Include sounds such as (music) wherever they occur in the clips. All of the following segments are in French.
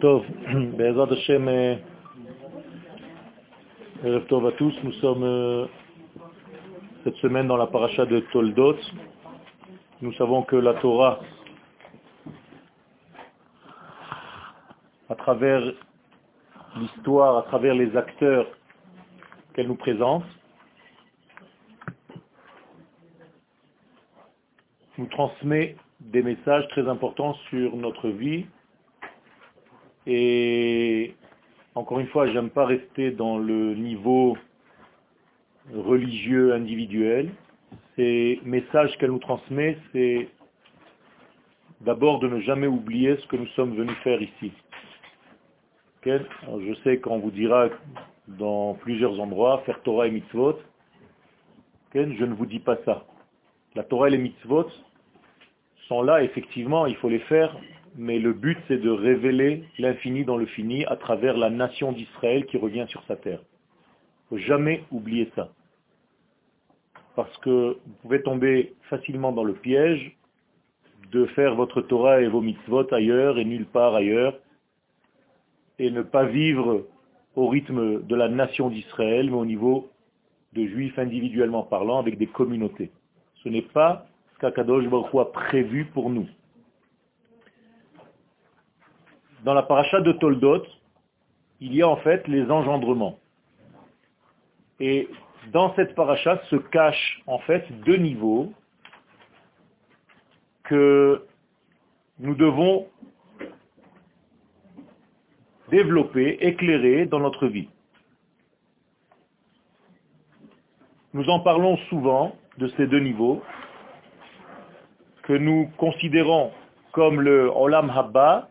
Tov, Hashem, Tov à tous, nous sommes cette semaine dans la paracha de Toldot. Nous savons que la Torah, à travers l'histoire, à travers les acteurs qu'elle nous présente, nous transmet des messages très importants sur notre vie. Et encore une fois, j'aime pas rester dans le niveau religieux individuel. Ces messages qu'elle nous transmet, c'est d'abord de ne jamais oublier ce que nous sommes venus faire ici. je sais qu'on vous dira dans plusieurs endroits, faire Torah et mitzvot. je ne vous dis pas ça. La Torah et les mitzvot sont là, effectivement, il faut les faire, mais le but c'est de révéler l'infini dans le fini à travers la nation d'Israël qui revient sur sa terre. Il ne faut jamais oublier ça. Parce que vous pouvez tomber facilement dans le piège de faire votre Torah et vos mitzvot ailleurs et nulle part ailleurs, et ne pas vivre au rythme de la nation d'Israël, mais au niveau de juifs individuellement parlant, avec des communautés. Ce n'est pas ce qu'Akadosh Baruch a prévu pour nous. Dans la paracha de Toldot, il y a en fait les engendrements. Et dans cette paracha se cachent en fait deux niveaux que nous devons développer, éclairer dans notre vie. Nous en parlons souvent de ces deux niveaux que nous considérons comme le Olam Habba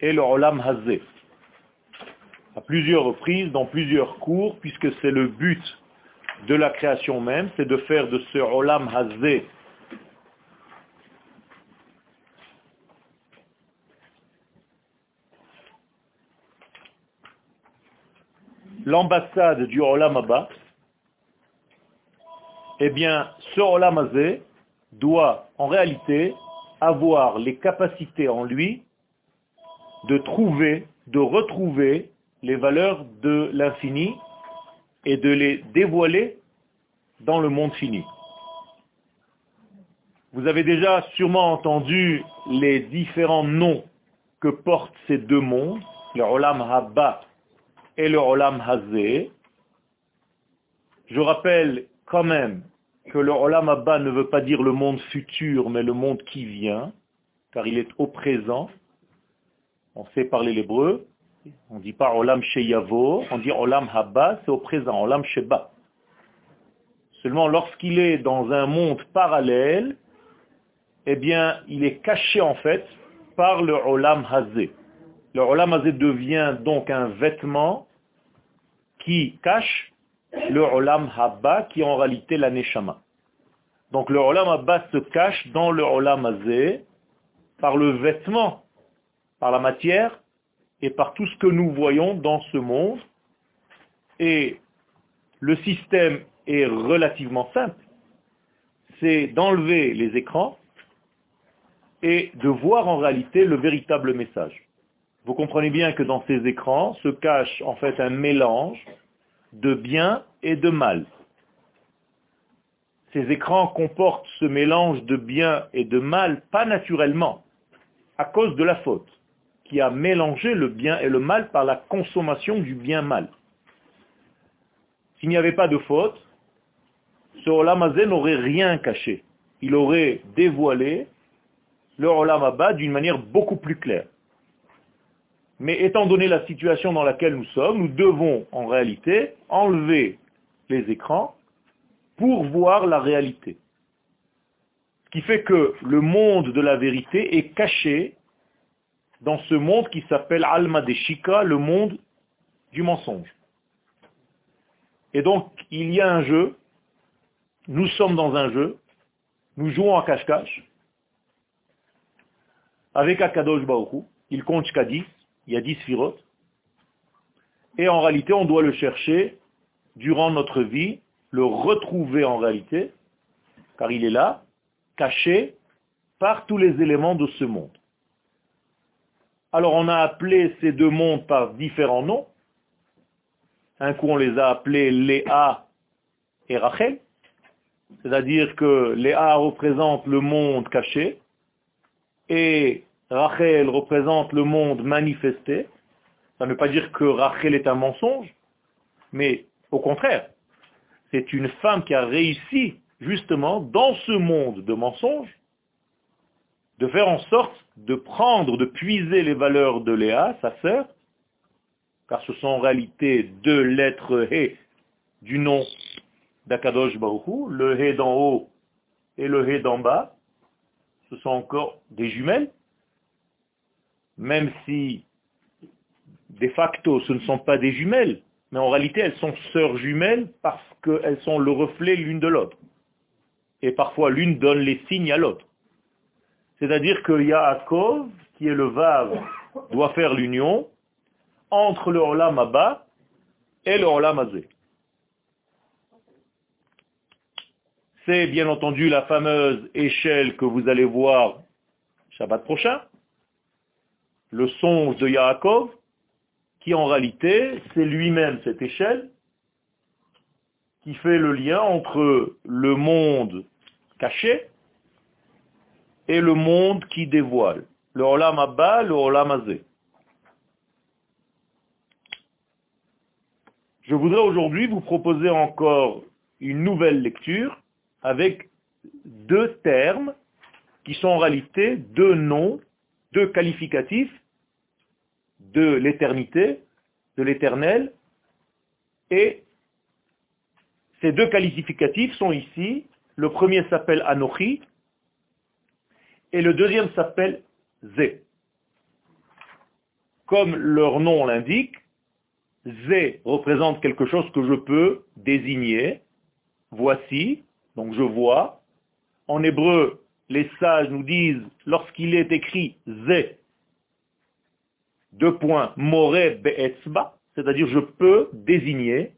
et le Olam Hazé. À plusieurs reprises, dans plusieurs cours, puisque c'est le but de la création même, c'est de faire de ce Olam Hazé l'ambassade du Olam Abba, eh bien, ce Olam doit en réalité avoir les capacités en lui de trouver, de retrouver les valeurs de l'infini et de les dévoiler dans le monde fini. Vous avez déjà sûrement entendu les différents noms que portent ces deux mondes, le Olam Haba et le Olam Hazé. Je rappelle quand même que le Olam Haba ne veut pas dire le monde futur, mais le monde qui vient, car il est au présent. On sait parler l'hébreu, on dit pas Olam Sheyavo, on dit Olam Haba, c'est au présent, Olam Sheba. Seulement lorsqu'il est dans un monde parallèle, eh bien, il est caché en fait par le Olam Hazé. Le Olam Hazé devient donc un vêtement qui cache le Olam Haba, qui est en réalité la Neshama. Donc le Olam Haba se cache dans le Olam Hazé par le vêtement, par la matière et par tout ce que nous voyons dans ce monde. Et le système est relativement simple. C'est d'enlever les écrans et de voir en réalité le véritable message. Vous comprenez bien que dans ces écrans se cache en fait un mélange de bien et de mal. Ces écrans comportent ce mélange de bien et de mal, pas naturellement, à cause de la faute qui a mélangé le bien et le mal par la consommation du bien-mal. S'il n'y avait pas de faute, ce Olamazé n'aurait rien caché. Il aurait dévoilé le Olamaba d'une manière beaucoup plus claire. Mais étant donné la situation dans laquelle nous sommes, nous devons en réalité enlever les écrans pour voir la réalité. Ce qui fait que le monde de la vérité est caché dans ce monde qui s'appelle Alma de Shika, le monde du mensonge. Et donc, il y a un jeu, nous sommes dans un jeu, nous jouons à cache-cache, avec Akadosh Baruch il compte jusqu'à 10, il y a 10 firotes, et en réalité, on doit le chercher durant notre vie, le retrouver en réalité, car il est là, caché par tous les éléments de ce monde. Alors on a appelé ces deux mondes par différents noms. Un coup on les a appelés Léa et Rachel, c'est-à-dire que Léa représente le monde caché et Rachel représente le monde manifesté. Ça ne veut pas dire que Rachel est un mensonge, mais au contraire, c'est une femme qui a réussi justement dans ce monde de mensonges de faire en sorte de prendre, de puiser les valeurs de Léa, sa sœur, car ce sont en réalité deux lettres He du nom d'Akadosh Baruchou, le He d'en haut et le He d'en bas, ce sont encore des jumelles, même si de facto ce ne sont pas des jumelles, mais en réalité elles sont sœurs jumelles parce qu'elles sont le reflet l'une de l'autre. Et parfois l'une donne les signes à l'autre. C'est-à-dire que Yaakov, qui est le Vav, doit faire l'union entre le Olam Abba et le Olam Azé. C'est bien entendu la fameuse échelle que vous allez voir Shabbat prochain, le songe de Yaakov, qui en réalité, c'est lui-même cette échelle qui fait le lien entre le monde caché et le monde qui dévoile. Le Olam Abba, le Olam Azé. Je voudrais aujourd'hui vous proposer encore une nouvelle lecture avec deux termes qui sont en réalité deux noms, deux qualificatifs de l'éternité, de l'éternel, et ces deux qualificatifs sont ici. Le premier s'appelle Anochi, et le deuxième s'appelle Zé. Comme leur nom l'indique, Zé représente quelque chose que je peux désigner. Voici, donc je vois. En hébreu, les sages nous disent, lorsqu'il est écrit Zé, deux points, Be'etzba, c'est-à-dire je peux désigner,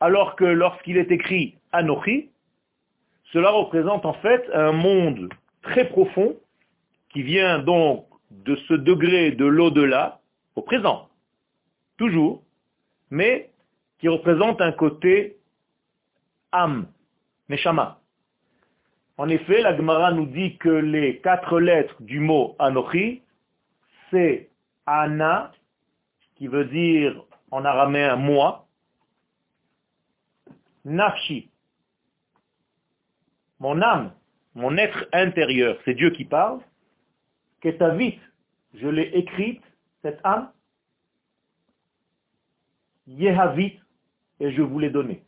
alors que lorsqu'il est écrit Anochi, cela représente en fait un monde très profond qui vient donc de ce degré de l'au-delà au présent, toujours, mais qui représente un côté âme, neshama. En effet, la Gemara nous dit que les quatre lettres du mot Anochi, c'est Ana, qui veut dire en araméen moi, Nafshi, mon âme, mon être intérieur, c'est Dieu qui parle, vite, je l'ai écrite, cette âme, Yehavit, et je vous l'ai donnée.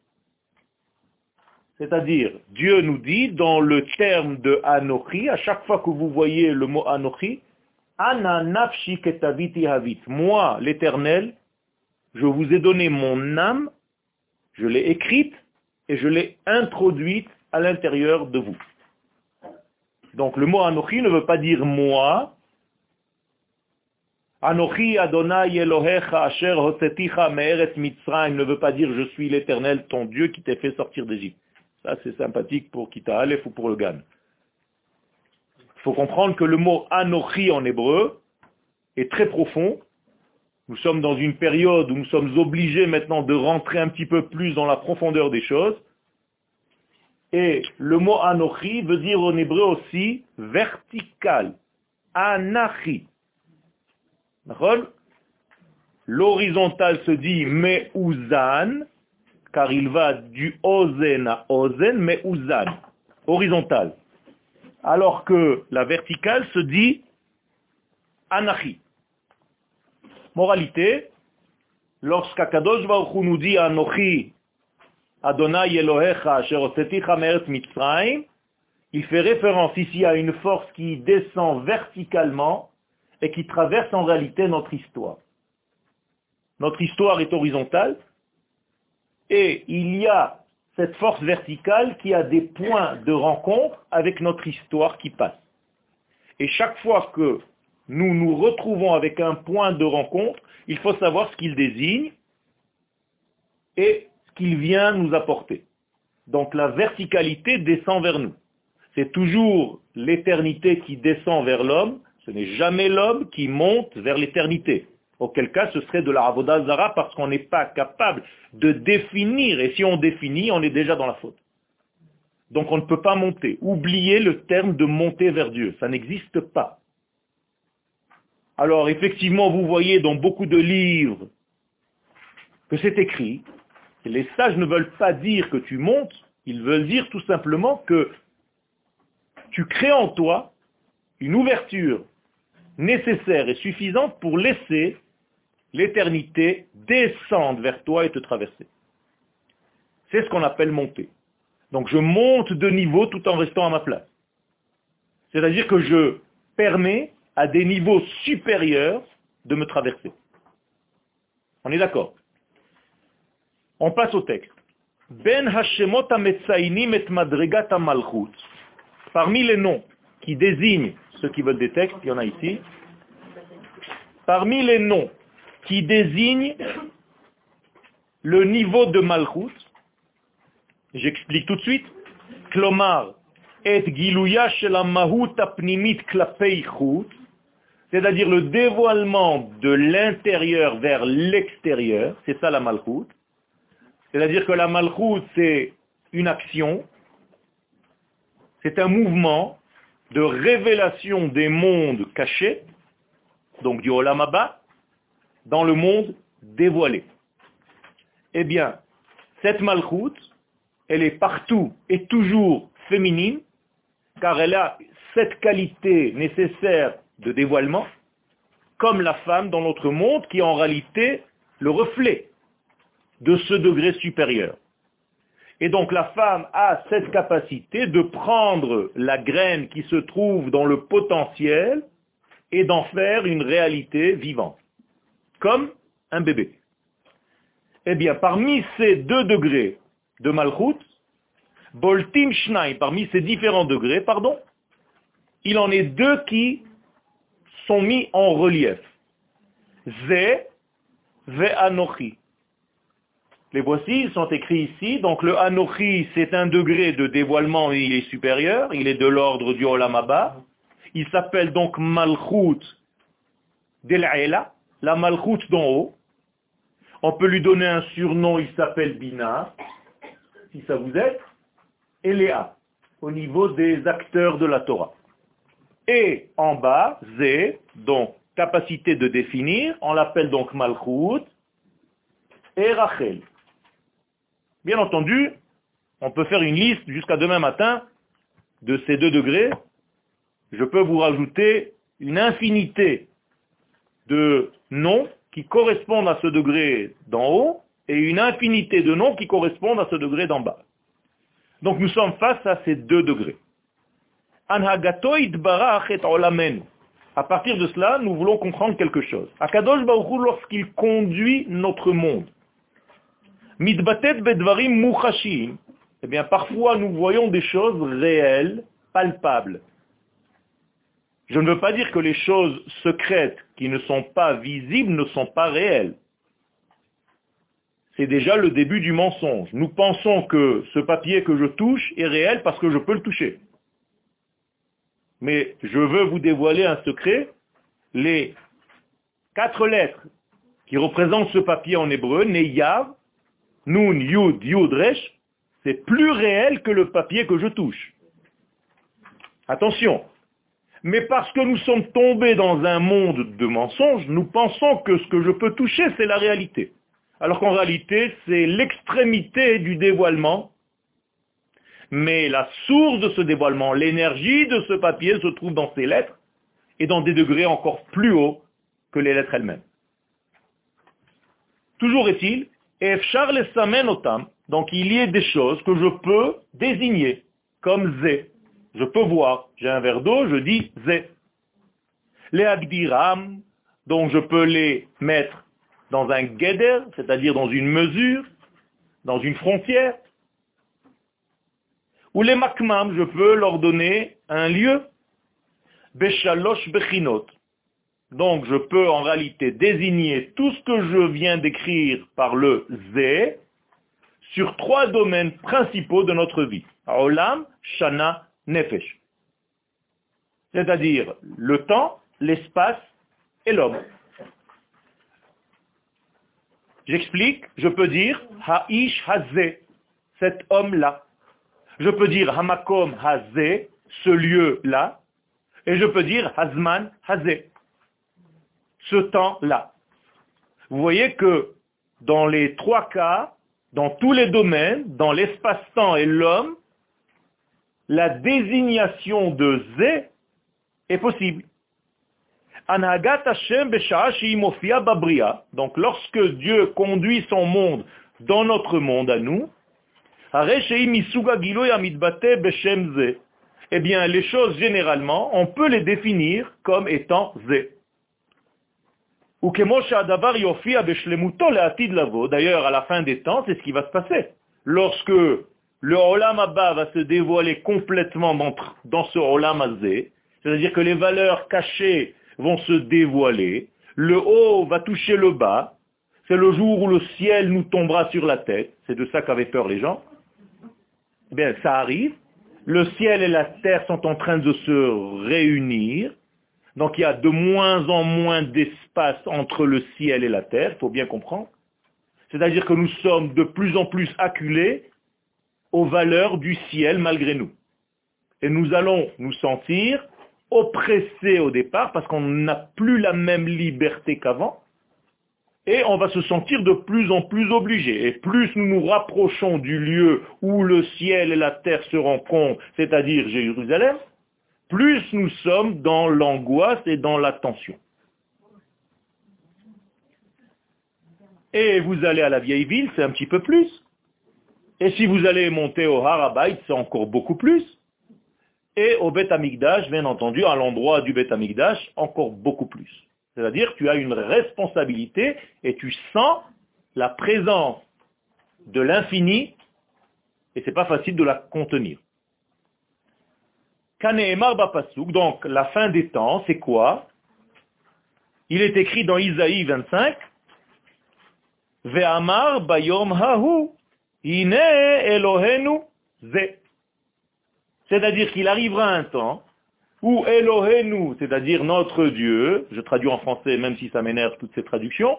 C'est-à-dire, Dieu nous dit dans le terme de Anochi, à chaque fois que vous voyez le mot Anochi, Ana nafshi ketavit yehavit. Moi, l'éternel, je vous ai donné mon âme, je l'ai écrite et je l'ai introduite à l'intérieur de vous. Donc le mot Anochi ne veut pas dire moi. Anochi Adonai Elohecha Asher Hoseticha Me'eret Mitzrayim ne veut pas dire je suis l'éternel ton Dieu qui t'a fait sortir d'Égypte. Ça c'est sympathique pour Kita Aleph ou pour le Gan. Il faut comprendre que le mot Anochi en hébreu est très profond. Nous sommes dans une période où nous sommes obligés maintenant de rentrer un petit peu plus dans la profondeur des choses. Et le mot anochi veut dire en hébreu aussi vertical. Anachi. L'horizontal se dit me'uzan, car il va du ozen à ozen, me'uzan. Horizontal. Alors que la verticale se dit anachi. Moralité, lorsqu'Akadosh Baruch nous dit anochi Adonai Elohecha il fait référence ici à une force qui descend verticalement et qui traverse en réalité notre histoire. Notre histoire est horizontale et il y a cette force verticale qui a des points de rencontre avec notre histoire qui passe. Et chaque fois que nous nous retrouvons avec un point de rencontre, il faut savoir ce qu'il désigne et qu'il vient nous apporter. Donc la verticalité descend vers nous. C'est toujours l'éternité qui descend vers l'homme, ce n'est jamais l'homme qui monte vers l'éternité. Auquel cas, ce serait de la Zara parce qu'on n'est pas capable de définir. Et si on définit, on est déjà dans la faute. Donc on ne peut pas monter. Oubliez le terme de monter vers Dieu. Ça n'existe pas. Alors effectivement, vous voyez dans beaucoup de livres que c'est écrit. les sages ne veulent pas dire que tu montes, ils veulent dire tout simplement que tu crées en toi une ouverture nécessaire et suffisante pour laisser l'éternité descendre vers toi et te traverser. C'est ce qu'on appelle monter. Donc je monte de niveau tout en restant à ma place. C'est-à-dire que je permets à des niveaux supérieurs de me traverser. On est d'accord On passe au texte. Ben Hashemot. Parmi les noms qui désignent ceux qui veulent des textes, il y en a ici. Parmi les noms qui désignent le niveau de Malchut, j'explique tout de suite, Klomar et apnimit c'est-à-dire le dévoilement de l'intérieur vers l'extérieur, c'est ça la Malchut. C'est-à-dire que la Malchut, c'est une action, c'est un mouvement de révélation des mondes cachés, donc du Olam dans le monde dévoilé. Eh bien, cette malchoute, elle est partout et toujours féminine, car elle a cette qualité nécessaire de dévoilement, comme la femme dans notre monde, qui est en réalité le reflet de ce degré supérieur. Et donc la femme a cette capacité de prendre la graine qui se trouve dans le potentiel et d'en faire une réalité vivante, comme un bébé. Eh bien, parmi ces deux degrés de Malchut, Boltim Schnein, parmi ces différents degrés, pardon, il en est deux qui sont mis en relief. Ze Anochi. Les voici, ils sont écrits ici. Donc le Anochi, c'est un degré de dévoilement, il est supérieur, il est de l'ordre du Olamaba. Il s'appelle donc Malchut Del'Aela, la Malchut d'en haut. On peut lui donner un surnom, il s'appelle Bina, si ça vous aide, et Léa, au niveau des acteurs de la Torah. Et en bas, Zé, donc capacité de définir, on l'appelle donc Malchut, et Rachel. Bien entendu, on peut faire une liste jusqu'à demain matin de ces deux degrés. Je peux vous rajouter une infinité de noms qui correspondent à ce degré d'en haut et une infinité de noms qui correspondent à ce degré d'en bas. Donc nous sommes face à ces deux degrés. À partir de cela, nous voulons comprendre quelque chose. Akadosh Baruch lorsqu'il conduit notre monde. Eh bien, parfois, nous voyons des choses réelles, palpables. Je ne veux pas dire que les choses secrètes qui ne sont pas visibles ne sont pas réelles. C'est déjà le début du mensonge. Nous pensons que ce papier que je touche est réel parce que je peux le toucher. Mais je veux vous dévoiler un secret. Les quatre lettres qui représentent ce papier en hébreu, Neyav, Nun, Yud, Yud, Resh, c'est plus réel que le papier que je touche. Attention. Mais parce que nous sommes tombés dans un monde de mensonges, nous pensons que ce que je peux toucher, c'est la réalité. Alors qu'en réalité, c'est l'extrémité du dévoilement. Mais la source de ce dévoilement, l'énergie de ce papier se trouve dans ces lettres et dans des degrés encore plus hauts que les lettres elles-mêmes. Toujours est-il et donc il y a des choses que je peux désigner comme zé. Je peux voir, j'ai un verre d'eau, je dis zé. Les agdiram, donc je peux les mettre dans un geder, c'est-à-dire dans une mesure, dans une frontière. Ou les makmam, je peux leur donner un lieu. Beshalosh bechinot. Donc je peux en réalité désigner tout ce que je viens d'écrire par le Z sur trois domaines principaux de notre vie. Olam, Shana, C'est-à-dire le temps, l'espace et l'homme. J'explique, je peux dire Ha'ish Hazé, cet homme-là. Je peux dire Hamakom Hazé, ce lieu-là. Et je peux dire Hazman Hazé, ce temps-là. Vous voyez que dans les trois cas, dans tous les domaines, dans l'espace-temps et l'homme, la désignation de Zé est possible. Donc lorsque Dieu conduit son monde dans notre monde à nous, eh bien les choses généralement, on peut les définir comme étant Zé. D'ailleurs, à la fin des temps, c'est ce qui va se passer. Lorsque le Olam Abba va se dévoiler complètement dans, ce Olam Azé, c'est-à-dire que les valeurs cachées vont se dévoiler, le haut va toucher le bas, c'est le jour où le ciel nous tombera sur la tête, c'est de ça qu'avaient peur les gens. Eh bien, ça arrive, le ciel et la terre sont en train de se réunir, donc il y a de moins en moins d'espace entre le ciel et la terre, il faut bien comprendre. C'est-à-dire que nous sommes de plus en plus acculés aux valeurs du ciel malgré nous. Et nous allons nous sentir oppressés au départ parce qu'on n'a plus la même liberté qu'avant. Et on va se sentir de plus en plus obligés. Et plus nous nous rapprochons du lieu où le ciel et la terre se rencontrent, c'est-à-dire Jérusalem, plus nous sommes dans l'angoisse et dans la tension. Et vous allez à la vieille ville, c'est un petit peu plus. Et si vous allez monter au Harabait, c'est encore beaucoup plus. Et au Beth Amikdash, bien entendu, à l'endroit du Beth Amikdash, encore beaucoup plus. C'est-à-dire tu as une responsabilité et tu sens la présence de l'infini et c'est pas facile de la contenir. Donc, la fin des temps, c'est quoi? Il est écrit dans Isaïe 25, Ve'amar bayom hahu, ine Elohenu ze. C'est-à-dire qu'il arrivera un temps où Elohenu, c'est-à-dire notre Dieu, je traduis en français même si ça m'énerve toutes ces traductions,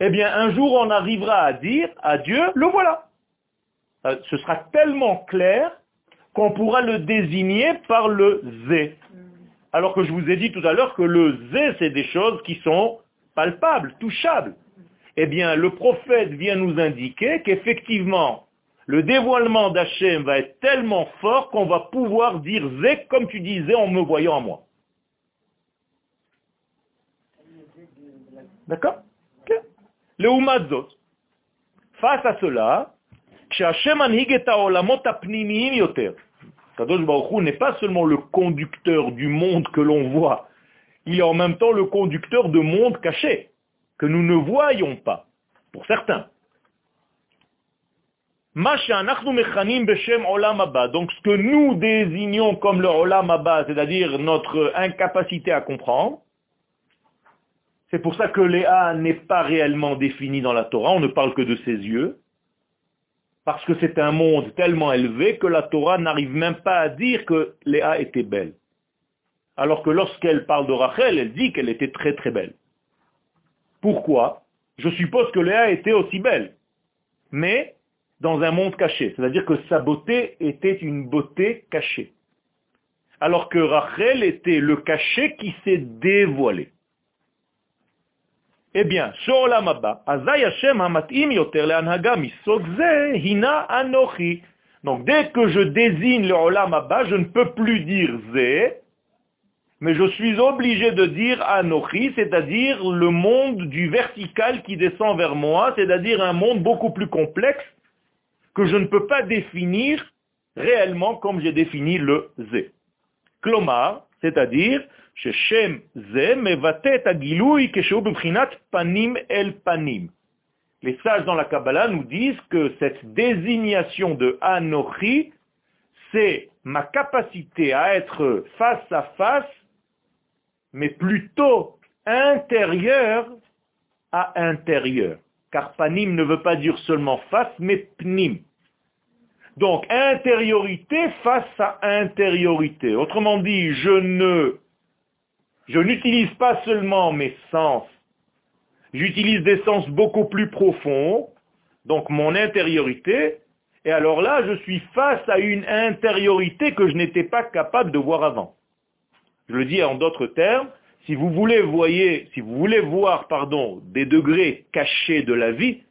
eh bien un jour on arrivera à dire à Dieu, le voilà. Euh, ce sera tellement clair qu'on pourra le désigner par le Z. Alors que je vous ai dit tout à l'heure que le Z, c'est des choses qui sont palpables, touchables. Eh bien, le prophète vient nous indiquer qu'effectivement, le dévoilement d'Hachem va être tellement fort qu'on va pouvoir dire Z comme tu disais en me voyant à moi. D'accord? Le Umadzot. Face à cela, Kadosh Baruch n'est pas seulement le conducteur du monde que l'on voit, il est en même temps le conducteur de mondes cachés, que nous ne voyons pas, pour certains. Donc ce que nous désignons comme le Olam Abba, c'est-à-dire notre incapacité à comprendre, c'est pour ça que Léa n'est pas réellement défini dans la Torah, on ne parle que de ses yeux, parce que c'est un monde tellement élevé que la Torah n'arrive même pas à dire que Léa était belle. Alors que lorsqu'elle parle de Rachel, elle dit qu'elle était très très belle. Pourquoi Je suppose que Léa était aussi belle, mais dans un monde caché. C'est-à-dire que sa beauté était une beauté cachée. Alors que Rachel était le cachet qui s'est dévoilé. Eh bien, Anochi. Donc dès que je désigne le Olam Abba, je ne peux plus dire Zé, mais je suis obligé de dire Anochi, c'est-à-dire le monde du vertical qui descend vers moi, c'est-à-dire un monde beaucoup plus complexe que je ne peux pas définir réellement comme j'ai défini le Zé. Klomar, c'est-à-dire panim el panim. Les sages dans la Kabbalah nous disent que cette désignation de Anochi, c'est ma capacité à être face à face, mais plutôt intérieur à intérieur. car panim ne veut pas dire seulement face, mais pnim. Donc intériorité face à intériorité. Autrement dit, je ne je n'utilise pas seulement mes sens, j'utilise des sens beaucoup plus profonds, donc mon intériorité, et alors là, je suis face à une intériorité que je n'étais pas capable de voir avant. Je le dis en d'autres termes, si vous voulez, voyez, si vous voulez voir des degrés cachés de la vie,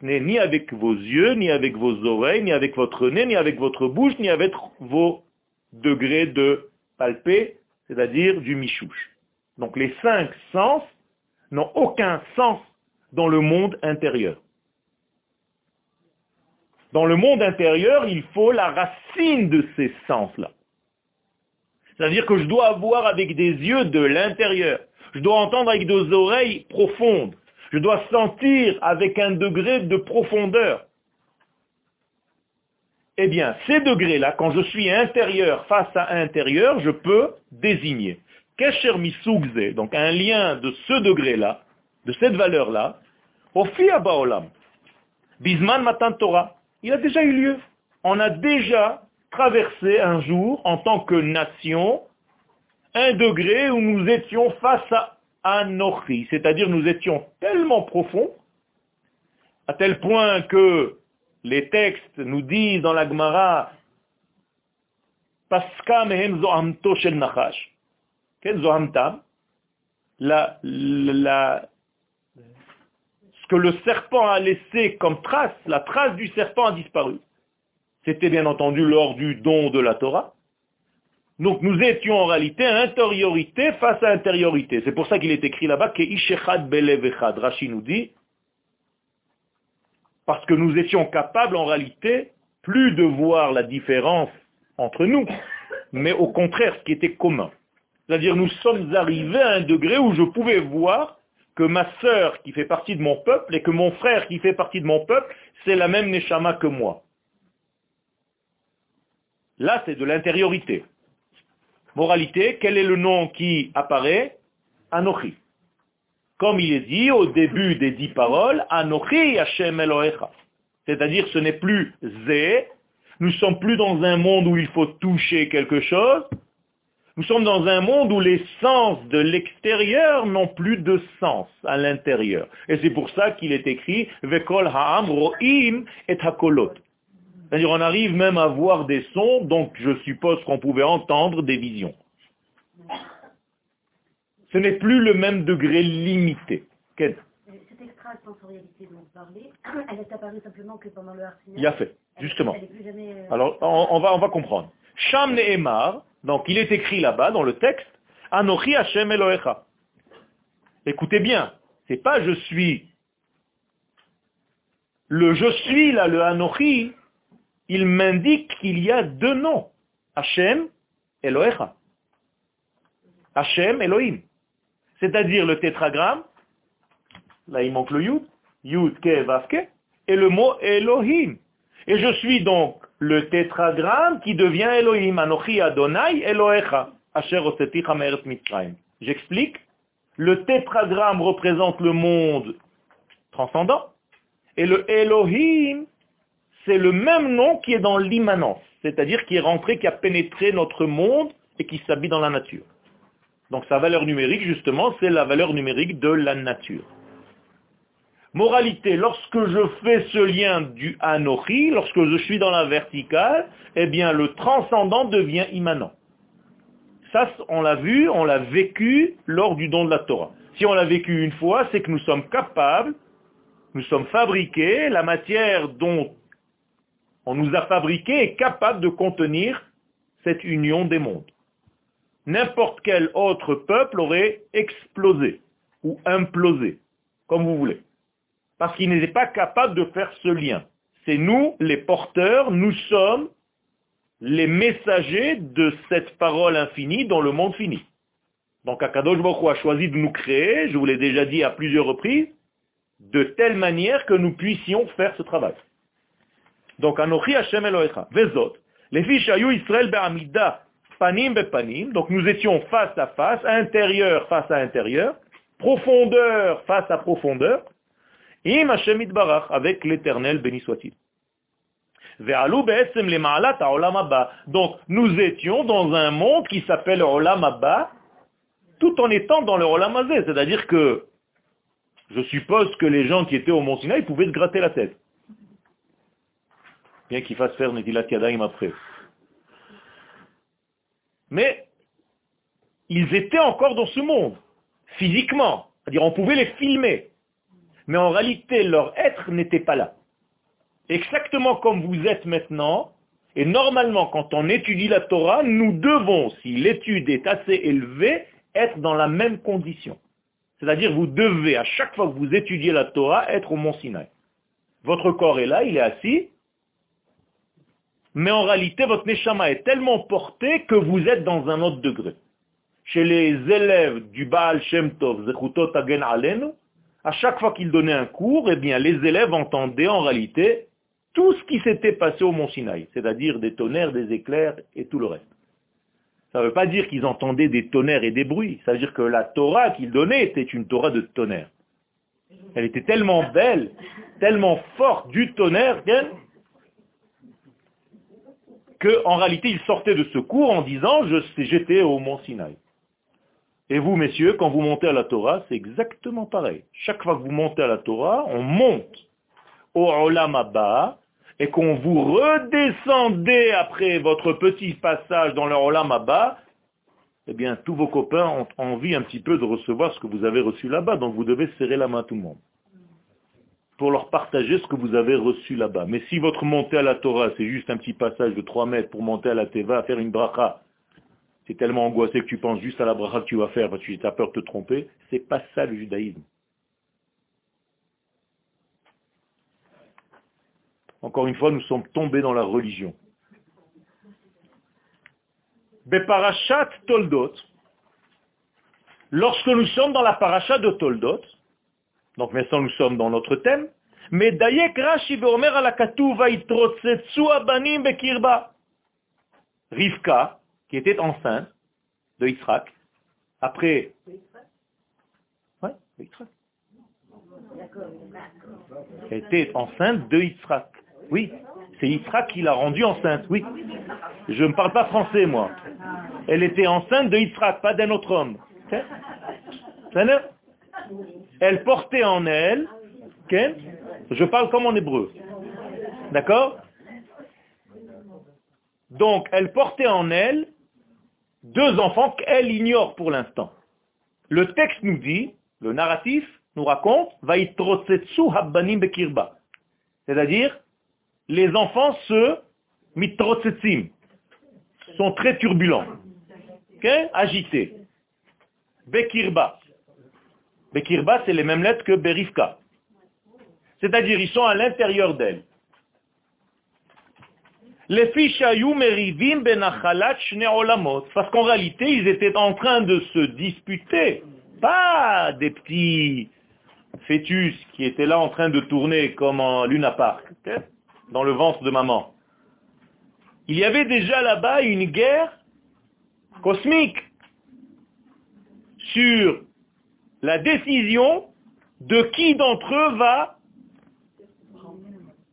ce n'est ni avec vos yeux, ni avec vos oreilles, ni avec votre nez, ni avec votre bouche, ni avec vos degrés de palpé, c'est-à-dire du michouche. Donc les cinq sens n'ont aucun sens dans le monde intérieur. Dans le monde intérieur, il faut la racine de ces sens-là. C'est-à-dire que je dois voir avec des yeux de l'intérieur. Je dois entendre avec des oreilles profondes. Je dois sentir avec un degré de profondeur. Eh bien, ces degrés-là, quand je suis intérieur face à intérieur, je peux désigner. Kesher misugze, donc un lien de ce degré-là, de cette valeur-là, au Baolam, Bisman Matan Torah, il a déjà eu lieu. On a déjà traversé un jour, en tant que nation, un degré où nous étions face à Anochi, c'est-à-dire nous étions tellement profonds, à tel point que les textes nous disent dans la Gemara, Paska mehen zohamto shel nachash. Quel zohamtam? La, la, Ce que le serpent a laissé comme trace, la trace du serpent a disparu. C'était bien entendu lors du don de la Torah. Donc nous étions en réalité intériorité face à intériorité. C'est pour ça qu'il est écrit là-bas que Ishechad Belevechad. Rashi nous dit, parce que nous étions capables en réalité plus de voir la différence entre nous, mais au contraire ce qui était commun. C'est-à-dire nous sommes arrivés à un degré où je pouvais voir que ma sœur qui fait partie de mon peuple et que mon frère qui fait partie de mon peuple, c'est la même Neshama que moi. Là, c'est de l'intériorité. Moralité, quel est le nom qui apparaît Anochi. Comme il est dit au début des dix paroles, Anochi Hashem Elohecha. C'est-à-dire ce n'est plus Zé, nous sommes plus dans un monde où il faut toucher quelque chose, nous sommes dans un monde où les sens de l'extérieur n'ont plus de sens à l'intérieur. Et c'est pour ça qu'il est écrit Vekol Ha'am Ro'im et Hakolot. C'est-à-dire on arrive même à voir des sons, donc je suppose qu'on pouvait entendre des visions. Ce n'est plus le même degré limité. Cette extrasensorialité dont vous parlez, (clears throat) elle est apparue simplement que pendant le Il a fait, justement. Euh, Alors on, va, on va comprendre. Sham Nehemar, donc il est écrit là-bas dans le texte, Anochi Hashem Elohecha. Écoutez bien, c'est pas je suis. Le je suis là, le Anochi, il m'indique qu'il y a deux noms. Hachem, Elohecha. Hachem, Elohim. C'est-à-dire le tétragramme, là il manque le Yud, Yud, Ke, et le mot Elohim. Et je suis donc le tétragramme qui devient Elohim, Anochi Adonai, Mitzrayim. J'explique. Le tétragramme représente le monde transcendant, et le Elohim c'est le même nom qui est dans l'immanence, c'est-à-dire qui est rentré, qui a pénétré notre monde et qui s'habille dans la nature. Donc sa valeur numérique, justement, c'est la valeur numérique de la nature. Moralité, lorsque je fais ce lien du Anochi, lorsque je suis dans la verticale, eh bien le transcendant devient immanent. Ça, on l'a vu, on l'a vécu lors du don de la Torah. Si on l'a vécu une fois, c'est que nous sommes capables, nous sommes fabriqués, la matière dont on nous a fabriqué et capable de contenir cette union des mondes. N'importe quel autre peuple aurait explosé ou implosé, comme vous voulez, parce qu'il n'était pas capable de faire ce lien. C'est nous, les porteurs, nous sommes les messagers de cette parole infinie dans le monde fini. Donc Akadosh Baruch a choisi de nous créer, je vous l'ai déjà dit à plusieurs reprises, de telle manière que nous puissions faire ce travail. Donc, Anochi Hashem. Vezot. Les fiches Israël be'amida panim be'panim. Donc, nous étions face à face, intérieur face à intérieur, profondeur face à profondeur. Im Hashem Itbarach, avec l'éternel, béni soit-il. Donc, nous étions dans un monde qui s'appelle Olam Abba, tout en étant dans le Olam. C'est-à-dire que, je suppose que les gens qui étaient au Mont Sinaï pouvaient se gratter la tête. Bien qu'ils fassent faire Netilat Yadayim après. Mais, ils étaient encore dans ce monde, physiquement. C'est-à-dire, on pouvait les filmer. Mais en réalité, leur être n'était pas là exactement comme vous êtes maintenant, et normalement, quand on étudie la Torah, nous devons, si l'étude est assez élevée, être dans la même condition. C'est-à-dire, vous devez, à chaque fois que vous étudiez la Torah, être au Mont Sinaï. Votre corps est là, il est assis, mais en réalité, votre Neshama est tellement porté que vous êtes dans un autre degré. Chez les élèves du Baal Shem Tov, Zechutot Agen Alenu, à chaque fois qu'ils donnaient un cours, eh les élèves entendaient en réalité tout ce qui s'était passé au mont Sinaï, c'est-à-dire des tonnerres, des éclairs et tout le reste. Ça ne veut pas dire qu'ils entendaient des tonnerres et des bruits, ça veut dire que la Torah qu'ils donnaient était une Torah de tonnerre. Elle était tellement belle, tellement forte du tonnerre qu'en réalité ils sortaient de ce cours en disant j'étais au mont Sinaï. Et vous, messieurs, quand vous montez à la Torah, c'est exactement pareil. Chaque fois que vous montez à la Torah, on monte au Olam Abba, et qu'on vous redescendez après votre petit passage dans le Olam Abba, eh bien, tous vos copains ont envie un petit peu de recevoir ce que vous avez reçu là-bas, donc vous devez serrer la main à tout le monde pour leur partager ce que vous avez reçu là-bas. Mais si votre montée à la Torah, c'est juste un petit passage de 3 mètres pour monter à la Teva, faire une bracha, c'est tellement angoissé que tu penses juste à la bracha que tu vas faire parce que tu as peur de te tromper, c'est pas ça le judaïsme. Encore une fois, nous sommes tombés dans la religion. Beparashat Toldot, lorsque nous sommes dans la paracha de Toldot, donc maintenant nous sommes dans notre thème, mais Dayek Rashi veomer ala abanim bekirba. Rivka, qui était enceinte de Yitzhak, après... Ouais, Elle était enceinte de Yitzhak. Oui, c'est Yitzhak qui l'a rendue enceinte, oui. Je ne parle pas français, moi. Elle était enceinte de Yitzhak, pas d'un autre homme. Elle portait en elle, je parle comme en hébreu. D'accord? Donc, elle portait en elle deux enfants qu'elle ignore pour l'instant. Le texte nous dit, le narratif nous raconte, C'est-à-dire, les enfants se mitrotsetzim, sont très turbulents, agités. Bekirba. Bekirba, c'est les mêmes lettres que Berifka. C'est-à-dire, ils sont à l'intérieur d'elle. Les merivim parce qu'en réalité, ils étaient en train de se disputer, pas des petits fœtus qui étaient là en train de tourner comme en Luna Park dans le ventre de maman. Il y avait déjà là-bas une guerre cosmique sur la décision de qui d'entre eux va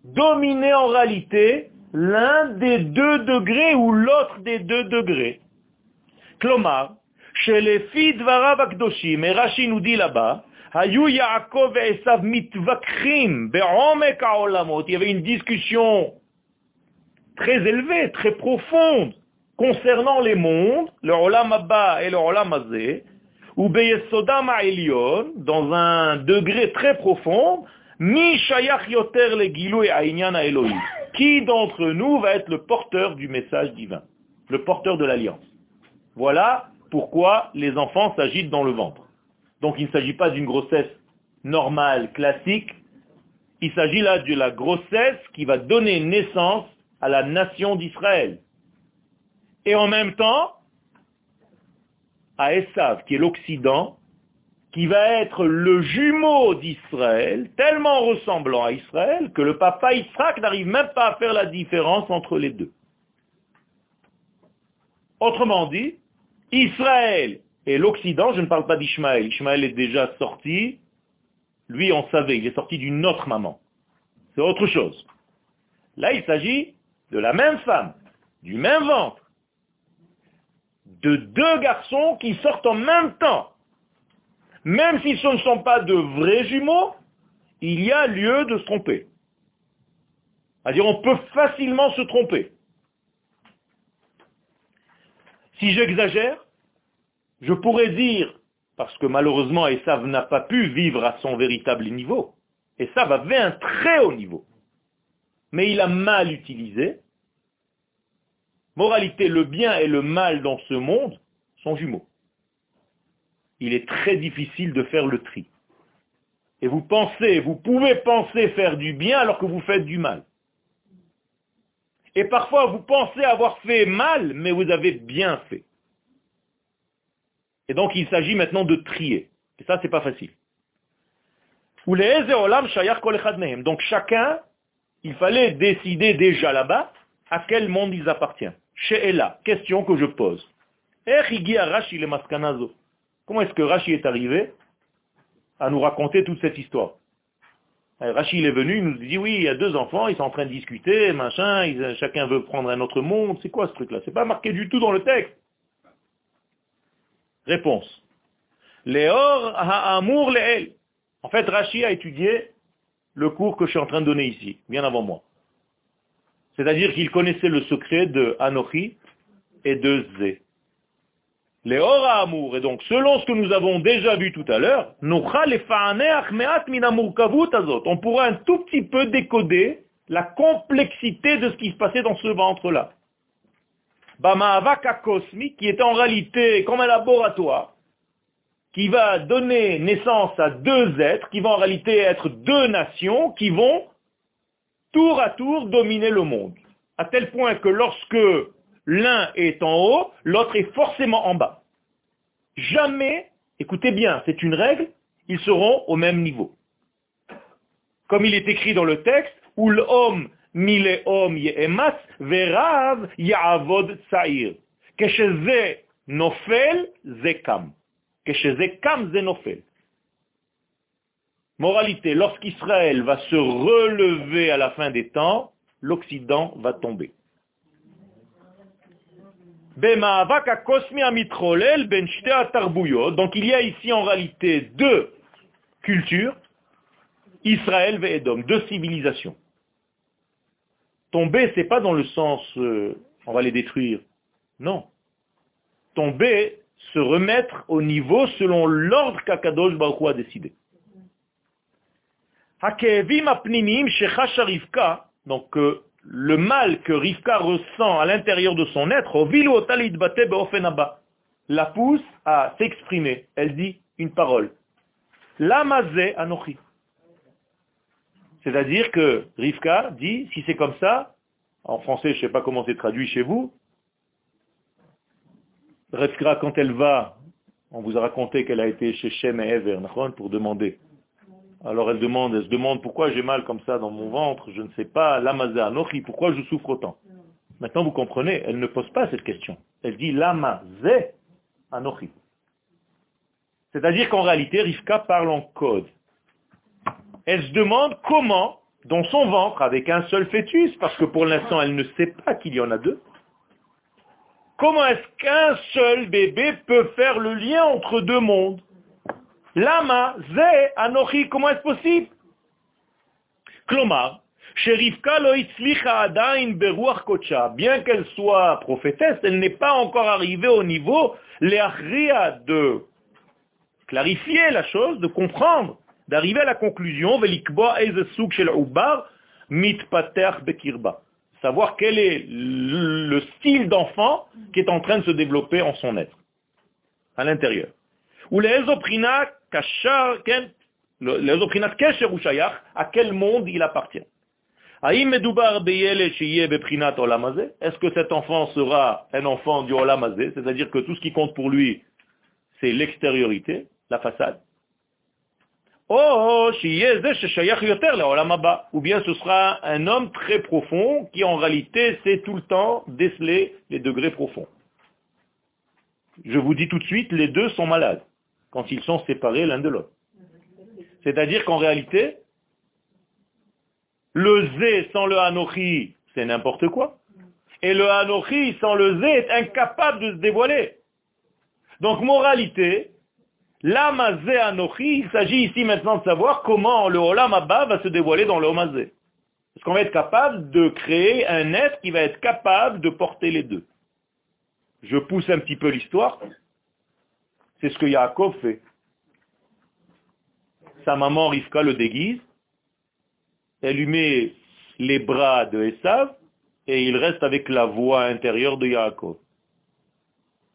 dominer en réalité l'un des deux degrés ou l'autre des deux degrés. Clomar, chez les filles Akdoshim, et Rashi nous dit là-bas, il y avait une discussion très élevée, très profonde, concernant les mondes, le Olam Abba et le Olam Azé, ou Beyesodam Elion, dans un degré très profond, Mi Shayach Yoter le Gilou et Elohim. Qui d'entre nous va être le porteur du message divin, le porteur de l'alliance? Voilà pourquoi les enfants s'agitent dans le ventre. Donc il ne s'agit pas d'une grossesse normale, classique. Il s'agit là de la grossesse qui va donner naissance à la nation d'Israël. Et en même temps, à Esav, qui est l'Occident, qui va être le jumeau d'Israël, tellement ressemblant à Israël que le papa Israël n'arrive même pas à faire la différence entre les deux. Autrement dit, Israël et l'Occident, je ne parle pas d'Ishmaël, Ishmaël est déjà sorti, Lui, on savait, il est sorti d'une autre maman. C'est autre chose. Là, il s'agit de la même femme, du même ventre, de deux garçons qui sortent en même temps. Même si ce ne sont pas de vrais jumeaux, il y a lieu de se tromper. C'est-à-dire, on peut facilement se tromper. Si j'exagère, je pourrais dire, parce que malheureusement Esav n'a pas pu vivre à son véritable niveau, Esav avait un très haut niveau, mais il a mal utilisé. Moralité, le bien et le mal dans ce monde sont jumeaux. Il est très difficile de faire le tri. Et vous pensez, vous pouvez penser faire du bien alors que vous faites du mal. Et parfois, vous pensez avoir fait mal, mais vous avez bien fait. Et donc, il s'agit maintenant de trier. Et ça, c'est pas facile. Donc, chacun, il fallait décider déjà là-bas à quel monde ils appartiennent. Chez Ella, question que je pose. Comment est-ce que Rashi est arrivé à nous raconter toute cette histoire? Rachid est venu, il nous dit oui, il y a deux enfants, ils sont en train de discuter, machin, chacun veut prendre un autre monde. C'est quoi ce truc-là? C'est pas marqué du tout dans le texte. Réponse. Léor ha'amour le'el. En fait, Rachid a étudié le cours que je suis en train de donner ici, bien avant moi. C'est-à-dire qu'il connaissait le secret de Anochi et de Zé. Les ora amour, et donc selon ce que nous avons déjà vu tout à l'heure, on pourra un tout petit peu décoder la complexité de ce qui se passait dans ce ventre-là. Bama'avaka cosmique, qui est en réalité comme un laboratoire, qui va donner naissance à deux êtres, qui vont en réalité être deux nations, qui vont tour à tour dominer le monde. À tel point que lorsque l'un est en haut, l'autre est forcément en bas. Jamais, écoutez bien, c'est une règle, ils seront au même niveau. Comme il est écrit dans le texte, où l'homme mille homme ye'emas, verav ya'avod sa'ir. Kesheze nofel zekam. Kesheze kam ze. Moralité, lorsqu'Israël va se relever à la fin des temps, l'Occident va tomber. Ben Donc il y a ici en réalité deux cultures, Israël et Edom, deux civilisations. Tomber, c'est pas dans le sens euh, on va les détruire. Non. Tomber, se remettre au niveau selon l'ordre qu'Akadosh Baruch a décidé. Donc euh, le mal que Rivka ressent à l'intérieur de son être, la pousse à s'exprimer. Elle dit une parole. Anochi. C'est-à-dire que Rivka dit, si c'est comme ça, en français, je ne sais pas comment c'est traduit chez vous, Rivka, quand elle va, on vous a raconté qu'elle a été chez Shem et Ever, pour demander alors elle demande, elle se demande pourquoi j'ai mal comme ça dans mon ventre, je ne sais pas, lamaza anochi, pourquoi je souffre autant? Maintenant vous comprenez, elle ne pose pas cette question. Elle dit lamazé anochi. C'est-à-dire qu'en réalité, Rivka parle en code. Elle se demande comment, dans son ventre, avec un seul fœtus, parce que pour l'instant elle ne sait pas qu'il y en a deux, comment est-ce qu'un seul bébé peut faire le lien entre deux mondes? Lama, ze, anochi, comment est-ce possible? Klomar, bien qu'elle soit prophétesse, elle n'est pas encore arrivée au niveau de clarifier la chose, de comprendre, d'arriver à la conclusion, savoir quel est le style d'enfant qui est en train de se développer en son être, à l'intérieur. Ou les à quel monde il appartient? Est-ce que cet enfant sera un enfant du Olamazé, c'est-à-dire que tout ce qui compte pour lui, c'est l'extériorité, la façade? Ou bien ce sera un homme très profond qui en réalité sait tout le temps déceler les degrés profonds. Je vous dis tout de suite, les deux sont malades quand ils sont séparés l'un de l'autre. C'est-à-dire qu'en réalité, le Z sans le Anochi, c'est n'importe quoi. Et le Anochi sans le Z est incapable de se dévoiler. Donc, moralité, l'âme Z Anochi, il s'agit ici maintenant de savoir comment le Olam Abba va se dévoiler dans le Omazé. Est-ce qu'on va être capable de créer un être qui va être capable de porter les deux. Je pousse un petit peu l'histoire. C'est ce que Yaakov fait. Sa maman Rivka le déguise. Elle lui met les bras de Esav et il reste avec la voix intérieure de Yaakov.